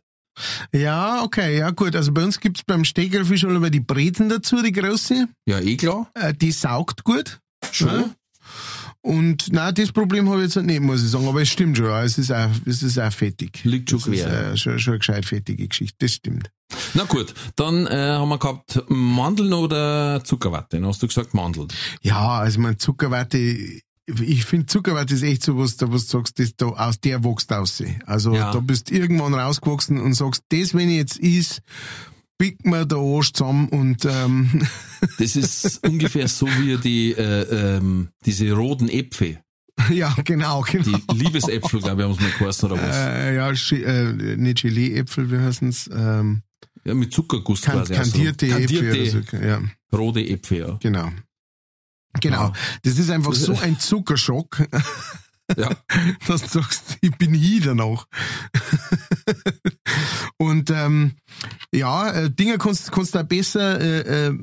S2: Ja, okay, ja gut. Also bei uns gibt's beim Steckelfisch aber die Brezen dazu, die große.
S1: Ja, eh klar.
S2: Äh, die saugt gut.
S1: Schon.
S2: Ja. Und na, das Problem habe ich jetzt nicht, muss ich sagen. Aber es stimmt schon, ja. es ist auch, es ist auch fettig.
S1: Liegt schon
S2: das ist
S1: quer.
S2: äh, schon, schon eine gescheit fettige Geschichte, das stimmt.
S1: Na gut, dann äh, haben wir gehabt Mandeln oder Zuckerwatte. Dann hast du gesagt Mandeln.
S2: Ja, also mein Zuckerwatte, ich finde Zuckerwatte ist echt so was, da was du sagst, das da, aus der wächst aus. Also
S1: Ja.
S2: da bist irgendwann rausgewachsen und sagst, das, wenn ich jetzt is, biegt mir der Arsch zusammen und ähm,
S1: Das ist ungefähr so wie die äh, ähm, diese roten Äpfel.
S2: ja, genau, genau.
S1: Die Liebesäpfel, glaube ich, haben sie mal geheißen oder was.
S2: Äh, ja, äh, nicht Gelee-Äpfel, wie heißen's? Ähm,
S1: Ja, mit Zuckerguss
S2: kan
S1: quasi. also
S2: kandierte Äpfel
S1: kandierte
S2: oder so. Ja,
S1: rote Äpfel, ja.
S2: genau. Genau. Das ist einfach so ein Zuckerschock,
S1: ja.
S2: dass du sagst, ich bin hier danach. Und ähm, ja, äh, Dinge kannst kannst du auch besser äh, äh,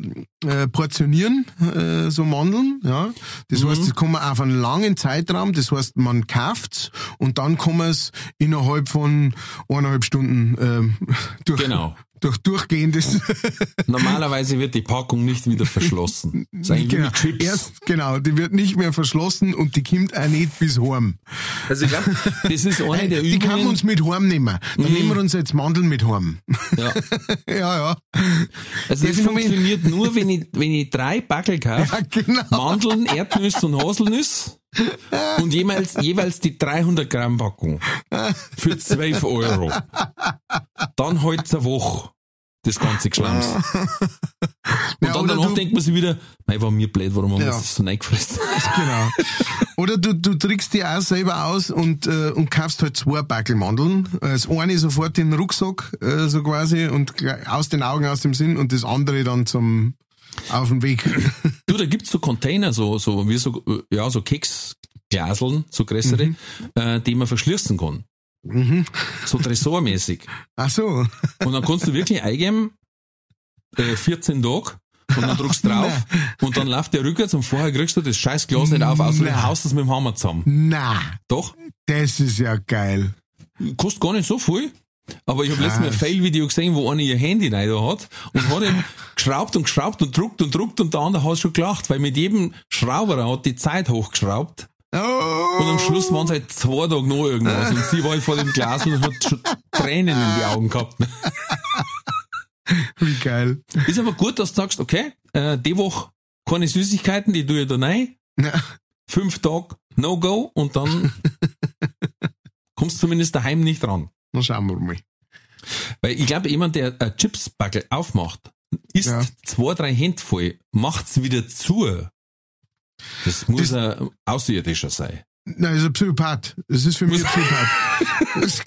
S2: äh, portionieren, äh, so Mandeln. Ja, das heißt, das kann man auf einen langen Zeitraum. Das heißt, man kauft's und dann kann man es innerhalb von eineinhalb Stunden ähm, durch,
S1: Genau.
S2: Durch durchgehendes.
S1: Normalerweise wird die Packung nicht wieder verschlossen. Das wie
S2: genau.
S1: Chips.
S2: Erst, genau, die wird nicht mehr verschlossen und die kommt auch nicht bis heim.
S1: Also ich glaube, das ist eine der
S2: die kann
S1: Übungen.
S2: uns mit heim nehmen. Dann nehmen wir uns jetzt Mandeln mit heim.
S1: ja.
S2: ja, ja.
S1: Also das
S2: Phänomen-
S1: funktioniert nur, wenn ich, wenn ich drei Backel kaufe.
S2: Ja, genau.
S1: Mandeln, Erdnüsse und Haselnüsse. Und jeweils, jeweils die 300 Gramm Packung. Für 12 Euro. Dann halt eine Woche. Das ganze Geschlamms. Und
S2: Ja,
S1: dann danach
S2: du-
S1: denkt man sich wieder, mei, war mir blöd, warum haben wir
S2: Ja.
S1: das so reingefressen?
S2: Genau. Oder du, du trickst die auch selber aus und, äh, und kaufst halt zwei Backel Mandeln. Äh, Das eine sofort in den Rucksack, äh, so quasi, und aus den Augen, aus dem Sinn, und das andere dann zum, auf dem Weg.
S1: Du, da gibt's so Container, so, so, wie so, ja, so Keksglaseln, so größere,
S2: Mhm.
S1: äh, die man verschließen kann. So tresormäßig.
S2: Ach so.
S1: Und dann kannst du wirklich eingeben, äh, 14 Tage, und dann drückst du drauf, und dann läuft der rückwärts, und vorher kriegst du das scheiß Glas nicht auf, außer du haust es mit dem Hammer zusammen.
S2: Na,
S1: Doch,
S2: das ist ja geil.
S1: kostet gar nicht so viel. Aber ich habe letztens mal ein. Fail-Video gesehen, wo einer ihr Handy rein da hat und hat ihn geschraubt und geschraubt und druckt und druckt und der andere hat schon gelacht, weil mit jedem Schrauber hat die Zeit hochgeschraubt
S2: Oh.
S1: und am Schluss waren es halt zwei Tage noch irgendwas und sie war halt vor dem Glas und hat schon Tränen in die Augen gehabt.
S2: Wie geil.
S1: Ist aber gut, dass du sagst, okay, äh, die Woche keine Süßigkeiten, die tue ich da rein,
S2: Ja.
S1: fünf Tage No-Go und dann kommst du zumindest daheim nicht ran.
S2: Dann schauen wir mal.
S1: Weil ich glaube, jemand, der ein Chipsbackel aufmacht, isst
S2: Ja.
S1: zwei, drei Hände voll, macht's wieder zu. Das muss ein Außerirdischer sein.
S2: Nein, das ist ein Psychopath. Das ist für mich ein Psychopath. Das ist.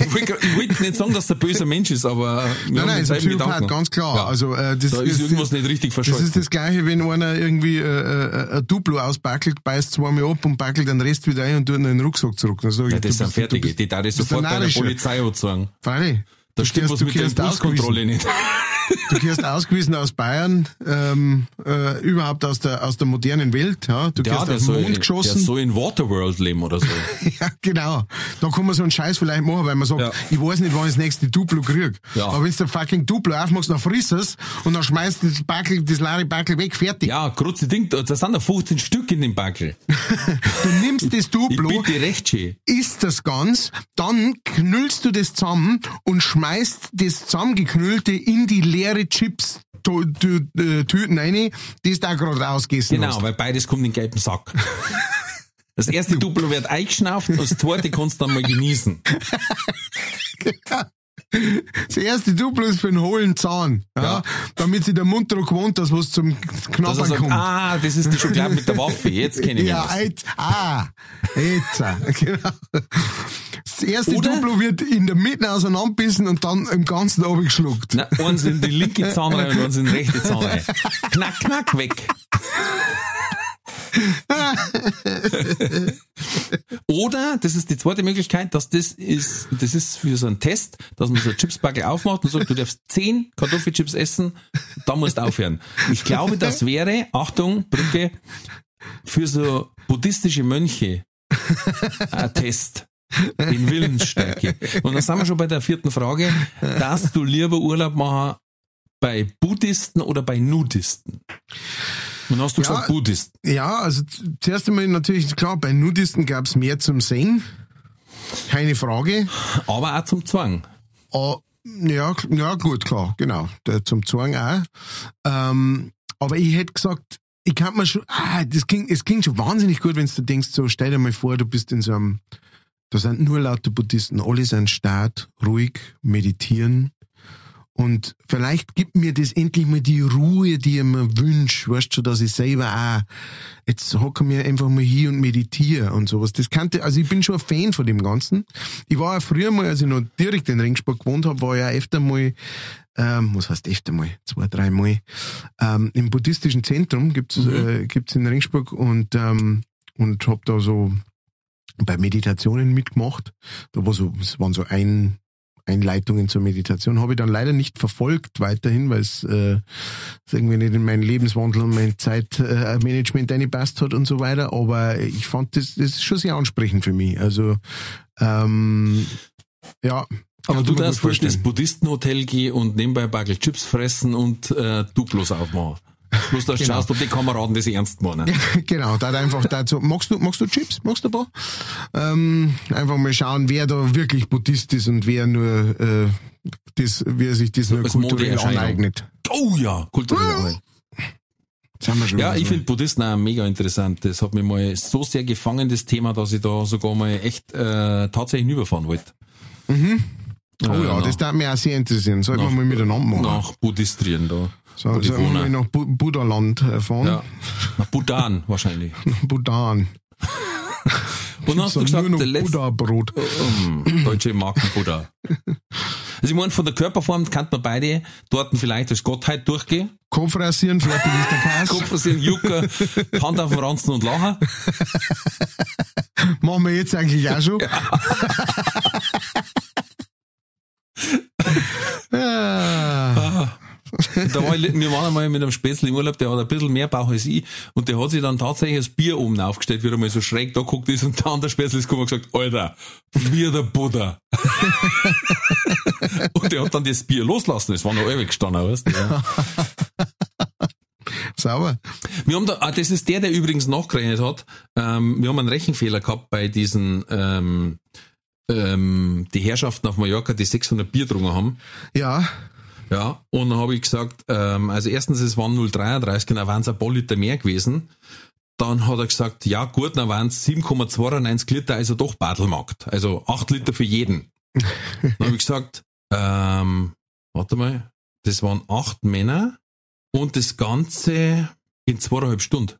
S1: Ich will ich will nicht sagen, dass er ein böser Mensch ist, aber
S2: Nein, nein, ist ein Psychopath, ganz klar.
S1: Ja.
S2: Also, äh, das
S1: Da ist irgendwas nicht richtig
S2: Das
S1: verscholten.
S2: ist das Gleiche, wenn einer irgendwie äh, äh, ein Duplo ausbackelt, beißt zweimal ab und backelt den Rest wieder ein und tut ihn in den Rucksack zurück. Dann sag ich,
S1: ja, das sind fertige. Die darf ich sofort bei der. Polizei anzeigen.
S2: Freilich.
S1: Da stimmt was mit der
S2: gehst
S1: Impulskontrolle nicht.
S2: Du gehst ausgewiesen aus Bayern, ähm, äh, überhaupt aus der, aus der modernen Welt. Ja? Du
S1: Ja,
S2: gehst
S1: der
S2: auf den Mond
S1: der
S2: geschossen.
S1: soll in Waterworld leben oder so.
S2: Ja, genau. Da kann man so einen Scheiß vielleicht machen, weil man sagt,
S1: Ja.
S2: ich weiß nicht, wann ich das nächste Duplo krieg.
S1: Ja.
S2: Aber wenn du fucking Duplo aufmachst, dann frisst es und dann schmeißt du das Backel, das leere Backel weg, fertig.
S1: Ja, kurze Ding, da sind da 15 Stück in dem Backel.
S2: Du nimmst das
S1: Ich
S2: Duplo,
S1: bitte recht schön.
S2: isst das ganz, dann knüllst du das zusammen und schmeißt das zusammengeknüllte in die leere Chips äh, Tüten rein, die du da gerade ausgegessen
S1: Genau,
S2: hast.
S1: weil beides kommt in den gelben Sack. Das erste Duplo wird eingeschnauft das zweite kannst du dann mal genießen.
S2: Das erste Duplo ist für einen hohlen Zahn, ja,
S1: Ja.
S2: damit sich der Mund daran gewohnt, dass was zum
S1: er
S2: Knabbern
S1: sagt,
S2: kommt.
S1: ah, das ist die Schokolade mit der Waffe, jetzt kenne ich
S2: Ja,
S1: ja,
S2: jetzt, ah, jetzt, äh, genau. Das erste
S1: Oder-
S2: Duplo wird in der Mitte auseinanderbissen und dann im Ganzen abgeschluckt.
S1: Na, eins in die linke Zahnreihe und eins in die rechte Zahnreihe. Knack, knack, weg. Oder, das ist die zweite Möglichkeit, dass das ist, das ist für so einen Test, dass man so eine Chipsbacke aufmacht und sagt, du darfst zehn Kartoffelchips essen, dann musst du aufhören. Ich glaube, das wäre, Achtung, Brücke, für so buddhistische Mönche ein Test. In Willensstärke. Und dann sind wir schon bei der vierten Frage. Darfst du lieber Urlaub machen bei Buddhisten oder bei Nudisten? Und hast du
S2: Ja.
S1: gesagt Buddhisten.
S2: Ja, also zuerst einmal natürlich klar, bei Nudisten gab's mehr zum Sehen. Keine Frage.
S1: Aber auch zum Zwang.
S2: Ah, ja, ja, gut, klar, genau. Der, zum Zwang auch. Ähm, aber ich hätte gesagt, ich kann mir schon, ah, das klingt, es klingt schon wahnsinnig gut, wenn du denkst, so, stell dir mal vor, du bist in so einem, da sind nur lauter Buddhisten, alle sind stark, ruhig, meditieren. Und vielleicht gibt mir das endlich mal die Ruhe, die ich mir wünsche, weißt du, dass ich selber auch, jetzt hocke mir einfach mal hier und meditiere und sowas. Das kannte, also ich bin schon ein Fan von dem Ganzen. Ich war ja früher mal, als ich noch direkt in Ringsburg gewohnt habe, war ich ja öfter mal, ähm, was heißt öfter mal, zwei, drei Mal, ähm, im buddhistischen Zentrum gibt's, äh, gibt's in Ringsburg und, ähm, und hab da so bei Meditationen mitgemacht. Da war so, es waren so ein, Einleitungen zur Meditation habe ich dann leider nicht verfolgt weiterhin, weil es äh, irgendwie nicht in meinen Lebenswandel und mein Zeitmanagement eingepasst hat und so weiter. Aber ich fand das, das ist schon sehr ansprechend für mich. Also ähm, ja,
S1: Aber du darfst vielleicht ins. Buddhistenhotel gehen und nebenbei ein Bagel Chips fressen und äh, Duplos aufmachen. Bloß, du
S2: Genau.
S1: schaust, ob die Kameraden das ernst meinen.
S2: genau, da hat einfach dazu. Magst du, magst du Chips? Magst du ein paar? Ähm, einfach mal schauen, wer da wirklich Buddhist ist und wer nur äh, das, wer sich das nur kulturell aneignet.
S1: Oh ja, kulturell. Ja, ich finde Buddhisten auch mega interessant. Das hat mich mal so sehr gefangen, das Thema, dass ich da sogar mal echt äh, tatsächlich überfahren wollte.
S2: Oh
S1: äh,
S2: ja,
S1: nach-
S2: das darf mich auch sehr interessieren. Sollten wir mal miteinander machen.
S1: Nach Buddhistrien da.
S2: So,
S1: wohnen.
S2: mal nach Bu Buddhaland äh, fahren.
S1: Ja. Nach Bhutan wahrscheinlich.
S2: Bhutan.
S1: Und hast du gesagt, der letzte
S2: Buddha-Brot.
S1: ähm, deutsche Marken Buddha. Also ich meine, von der Körperform kann man beide dort vielleicht als Gottheit durchgehen.
S2: Kopf rasieren, fertig ist der Käse.
S1: Kopf versieren, Jucker, Hand auf den Ranzen und lachen.
S2: Machen wir jetzt eigentlich auch schon. Ah.
S1: Da war ich, wir waren einmal mit einem Spätzle im Urlaub, der hat ein bisschen mehr Bauch als ich und der hat sich dann tatsächlich das Bier oben aufgestellt, wie er mal so schräg da guckt ist und der andere Spätzle ist gekommen und gesagt, Alter, wie der Buddha. und der hat dann das Bier loslassen, das war noch ewig gestanden, weißt du. Ja.
S2: Sauber.
S1: Wir haben da, ah, das ist der, der übrigens nachgerechnet hat. Ähm, wir haben einen Rechenfehler gehabt bei diesen, ähm, ähm, die Herrschaften auf Mallorca, die 600 Bier getrunken haben.
S2: Ja,
S1: Ja, und dann habe ich gesagt, ähm, also erstens, es waren 0,33, dann waren es ein paar Liter mehr gewesen. Dann hat er gesagt, ja gut, dann waren es 7,92 Liter, also doch Badelmarkt. Also 8 Liter für jeden. dann habe ich gesagt, ähm, warte mal, das waren acht Männer und das Ganze in zweieinhalb Stunden.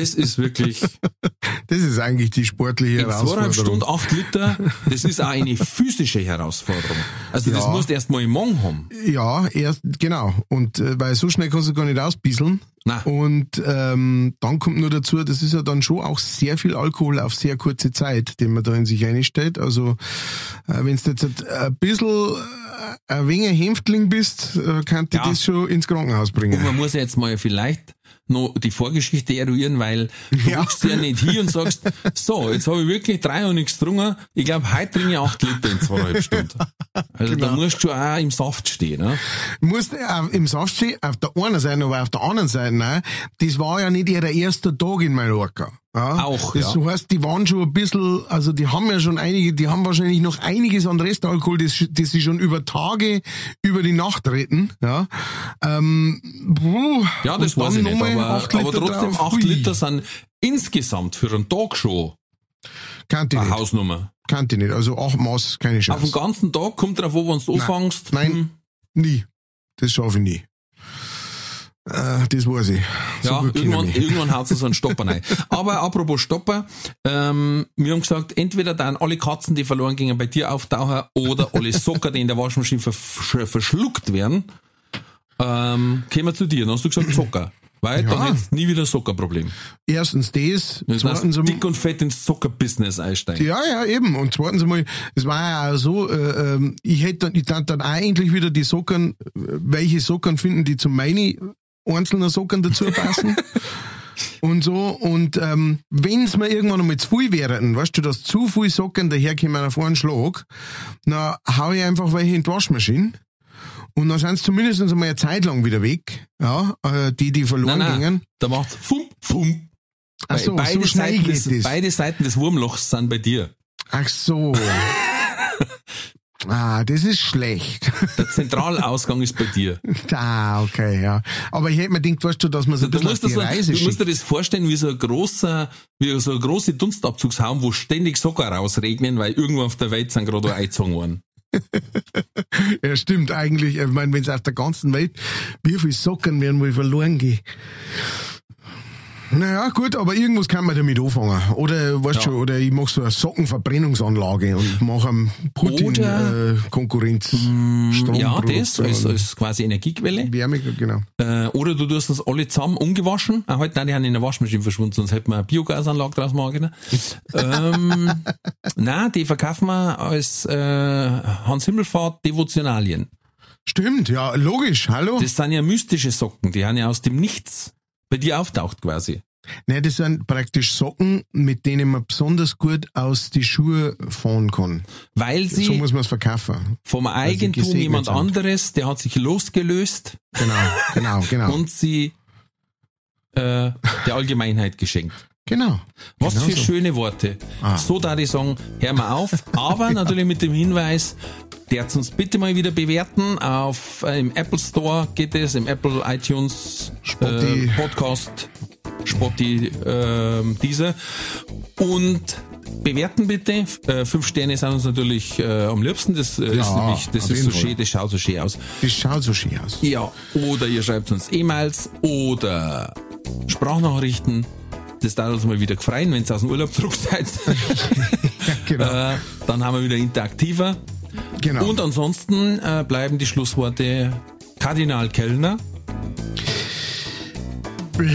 S1: Das ist wirklich
S2: das ist eigentlich die sportliche
S1: in zweieinhalb Stunden
S2: Herausforderung.
S1: acht Liter. Das ist auch eine physische Herausforderung. Also das
S2: Ja.
S1: musst du erst mal im Morgen haben.
S2: Ja, erst, genau. Und äh, weil so schnell kannst du gar nicht ausbieseln.
S1: Nein.
S2: Und ähm, dann kommt nur dazu, das ist ja dann schon auch sehr viel Alkohol auf sehr kurze Zeit, den man da in sich einstellt. Also äh, wenn du jetzt ein bisschen äh, ein wenig Häftling bist, äh, kann dich
S1: Ja.
S2: das schon ins Krankenhaus bringen.
S1: Und man muss ja jetzt mal vielleicht noch die Vorgeschichte eruieren, weil du
S2: Ja.
S1: ja nicht hier und sagst, so, jetzt habe ich wirklich drei und nichts getrunken. Ich glaube, heute trinke ich acht Liter in zweieinhalb Stunden. Also da
S2: Genau.
S1: musst du auch im Saft stehen. Ne?
S2: musst äh, im Saft stehen, auf der einen Seite, aber auf der anderen Seite, nein, das war ja nicht ihr erster Tag in Mallorca. Ja?
S1: Auch,
S2: Das
S1: ja.
S2: heißt, die waren schon ein bisschen, also die haben ja schon einige, die haben wahrscheinlich noch einiges an Restalkohol, das, das sie schon über Tage, über die Nacht retten. Ja, ähm, puh,
S1: Ja, das weiß ich nicht, aber, aber trotzdem
S2: drauf.
S1: acht
S2: Hui.
S1: Liter sind insgesamt für einen Tag schon
S2: Kannte ich
S1: eine
S2: nicht.
S1: Hausnummer.
S2: Kannte ich nicht. Also acht Maß, keine
S1: Auf
S2: Chance.
S1: den ganzen Tag kommt drauf wenn du anfängst.
S2: Nein.
S1: hm,
S2: Nie. Das schaffe ich nie. Äh, das weiß ich. So
S1: ja, irgendwann, irgendwann haut so einen Stopper rein. Aber apropos Stopper, ähm, wir haben gesagt, entweder dann alle Katzen, die verloren gingen, bei dir auftauchen oder alle Socker, die in der Waschmaschine versch verschluckt werden, ähm, kommen wir zu dir. Dann hast du gesagt Zucker. Weil
S2: Ja.
S1: dann hättest du nie wieder ein Zuckerproblem.
S2: Erstens das,
S1: Das heißt,
S2: zweitens einmal-
S1: dick und fett ins Zuckerbusiness einsteigen.
S2: Ja, ja, eben. Und zweitens einmal, es war ja auch so, äh, ähm, ich hätte dann, ich dann, dann auch eigentlich wieder die Socken, äh, welche Socken finden, die zu meinen einzelnen Socken dazu passen. und so. Und ähm, wenn's mir irgendwann einmal zu viel wären, weißt du, dass zu viel Socken daherkommen auf einen Schlag, dann hau ich einfach welche in die Waschmaschine. Und dann sind sie zumindest einmal eine Zeit lang wieder weg, ja, äh, die, die verloren
S1: Nein, nein,
S2: gingen.
S1: da macht's fump, fump.
S2: Ach so,
S1: beide,
S2: so
S1: Seiten des, beide Seiten des Wurmlochs sind bei dir.
S2: Ach so. ah, das ist schlecht.
S1: Der Zentralausgang ist bei dir.
S2: ah, okay, ja. Aber ich hätte mir gedacht, weißt du, dass man so ein
S1: Du musst,
S2: die Reise
S1: du musst dir das vorstellen wie so ein großer, wie so ein große Dunstabzugshaum, wo ständig Socker rausregnen, weil irgendwo auf der Welt sind gerade eingezogen worden.
S2: Ja, stimmt, eigentlich. Ich meine, wenn es auf der ganzen Welt, wie viel Socken werden wohl verloren gehen? Naja, gut, aber irgendwas kann man damit anfangen. Oder, weißt
S1: Ja.
S2: schon, oder ich mach so eine Sockenverbrennungsanlage und mache am Putin
S1: Oder-
S2: äh, Konkurrenz. Strom
S1: Ja, das als, als quasi Energiequelle.
S2: Wärme, genau.
S1: Äh, oder du tust das alle zusammen ungewaschen. Ah, halt, nein, die haben in der Waschmaschine verschwunden, sonst hätten wir eine Biogasanlage draus machen können. ähm, nein, die verkaufen wir als äh, Hans Himmelfahrt Devotionalien.
S2: Stimmt, ja, logisch, hallo?
S1: Das sind ja mystische Socken, die haben ja aus dem Nichts bei dir auftaucht quasi.
S2: Ne, das sind praktisch Socken, mit denen man besonders gut aus die Schuhe fahren kann.
S1: Weil sie
S2: So muss man es verkaufen.
S1: vom Eigentum jemand
S2: sind.
S1: anderes, der hat sich losgelöst
S2: Genau, genau, genau.
S1: und sie äh, der Allgemeinheit geschenkt.
S2: Genau.
S1: Was
S2: genau
S1: für
S2: so.
S1: schöne Worte.
S2: Ah.
S1: So da ich sagen, hör mal auf. Aber natürlich mit dem Hinweis, der uns bitte mal wieder bewerten. Auf äh, im Apple Store geht es, im Apple iTunes
S2: Spotti.
S1: äh, Podcast, Spotti, äh, diese. Und bewerten bitte. Äh, fünf Sterne sind uns natürlich äh, am liebsten. Das äh,
S2: Ja,
S1: ist nämlich, das ist so schön, das schaut so schön aus.
S2: Das schaut so schön aus.
S1: Ja, oder ihr schreibt uns E-Mails oder Sprachnachrichten. Das darf uns mal wieder gefreien, wenn ihr aus dem Urlaub zurück seid.
S2: Genau.
S1: äh, dann haben wir wieder interaktiver.
S2: genau.
S1: Und ansonsten äh, bleiben die Schlussworte Kardinal Kellner.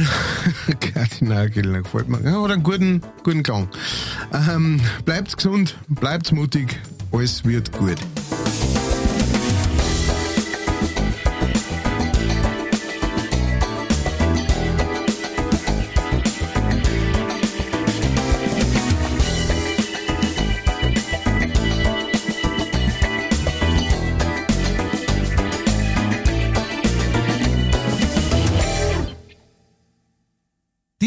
S2: Kardinal Kellner gefällt mir. Ja, oder einen guten, guten Klang. Ähm, bleibt gesund, bleibt mutig, alles wird gut.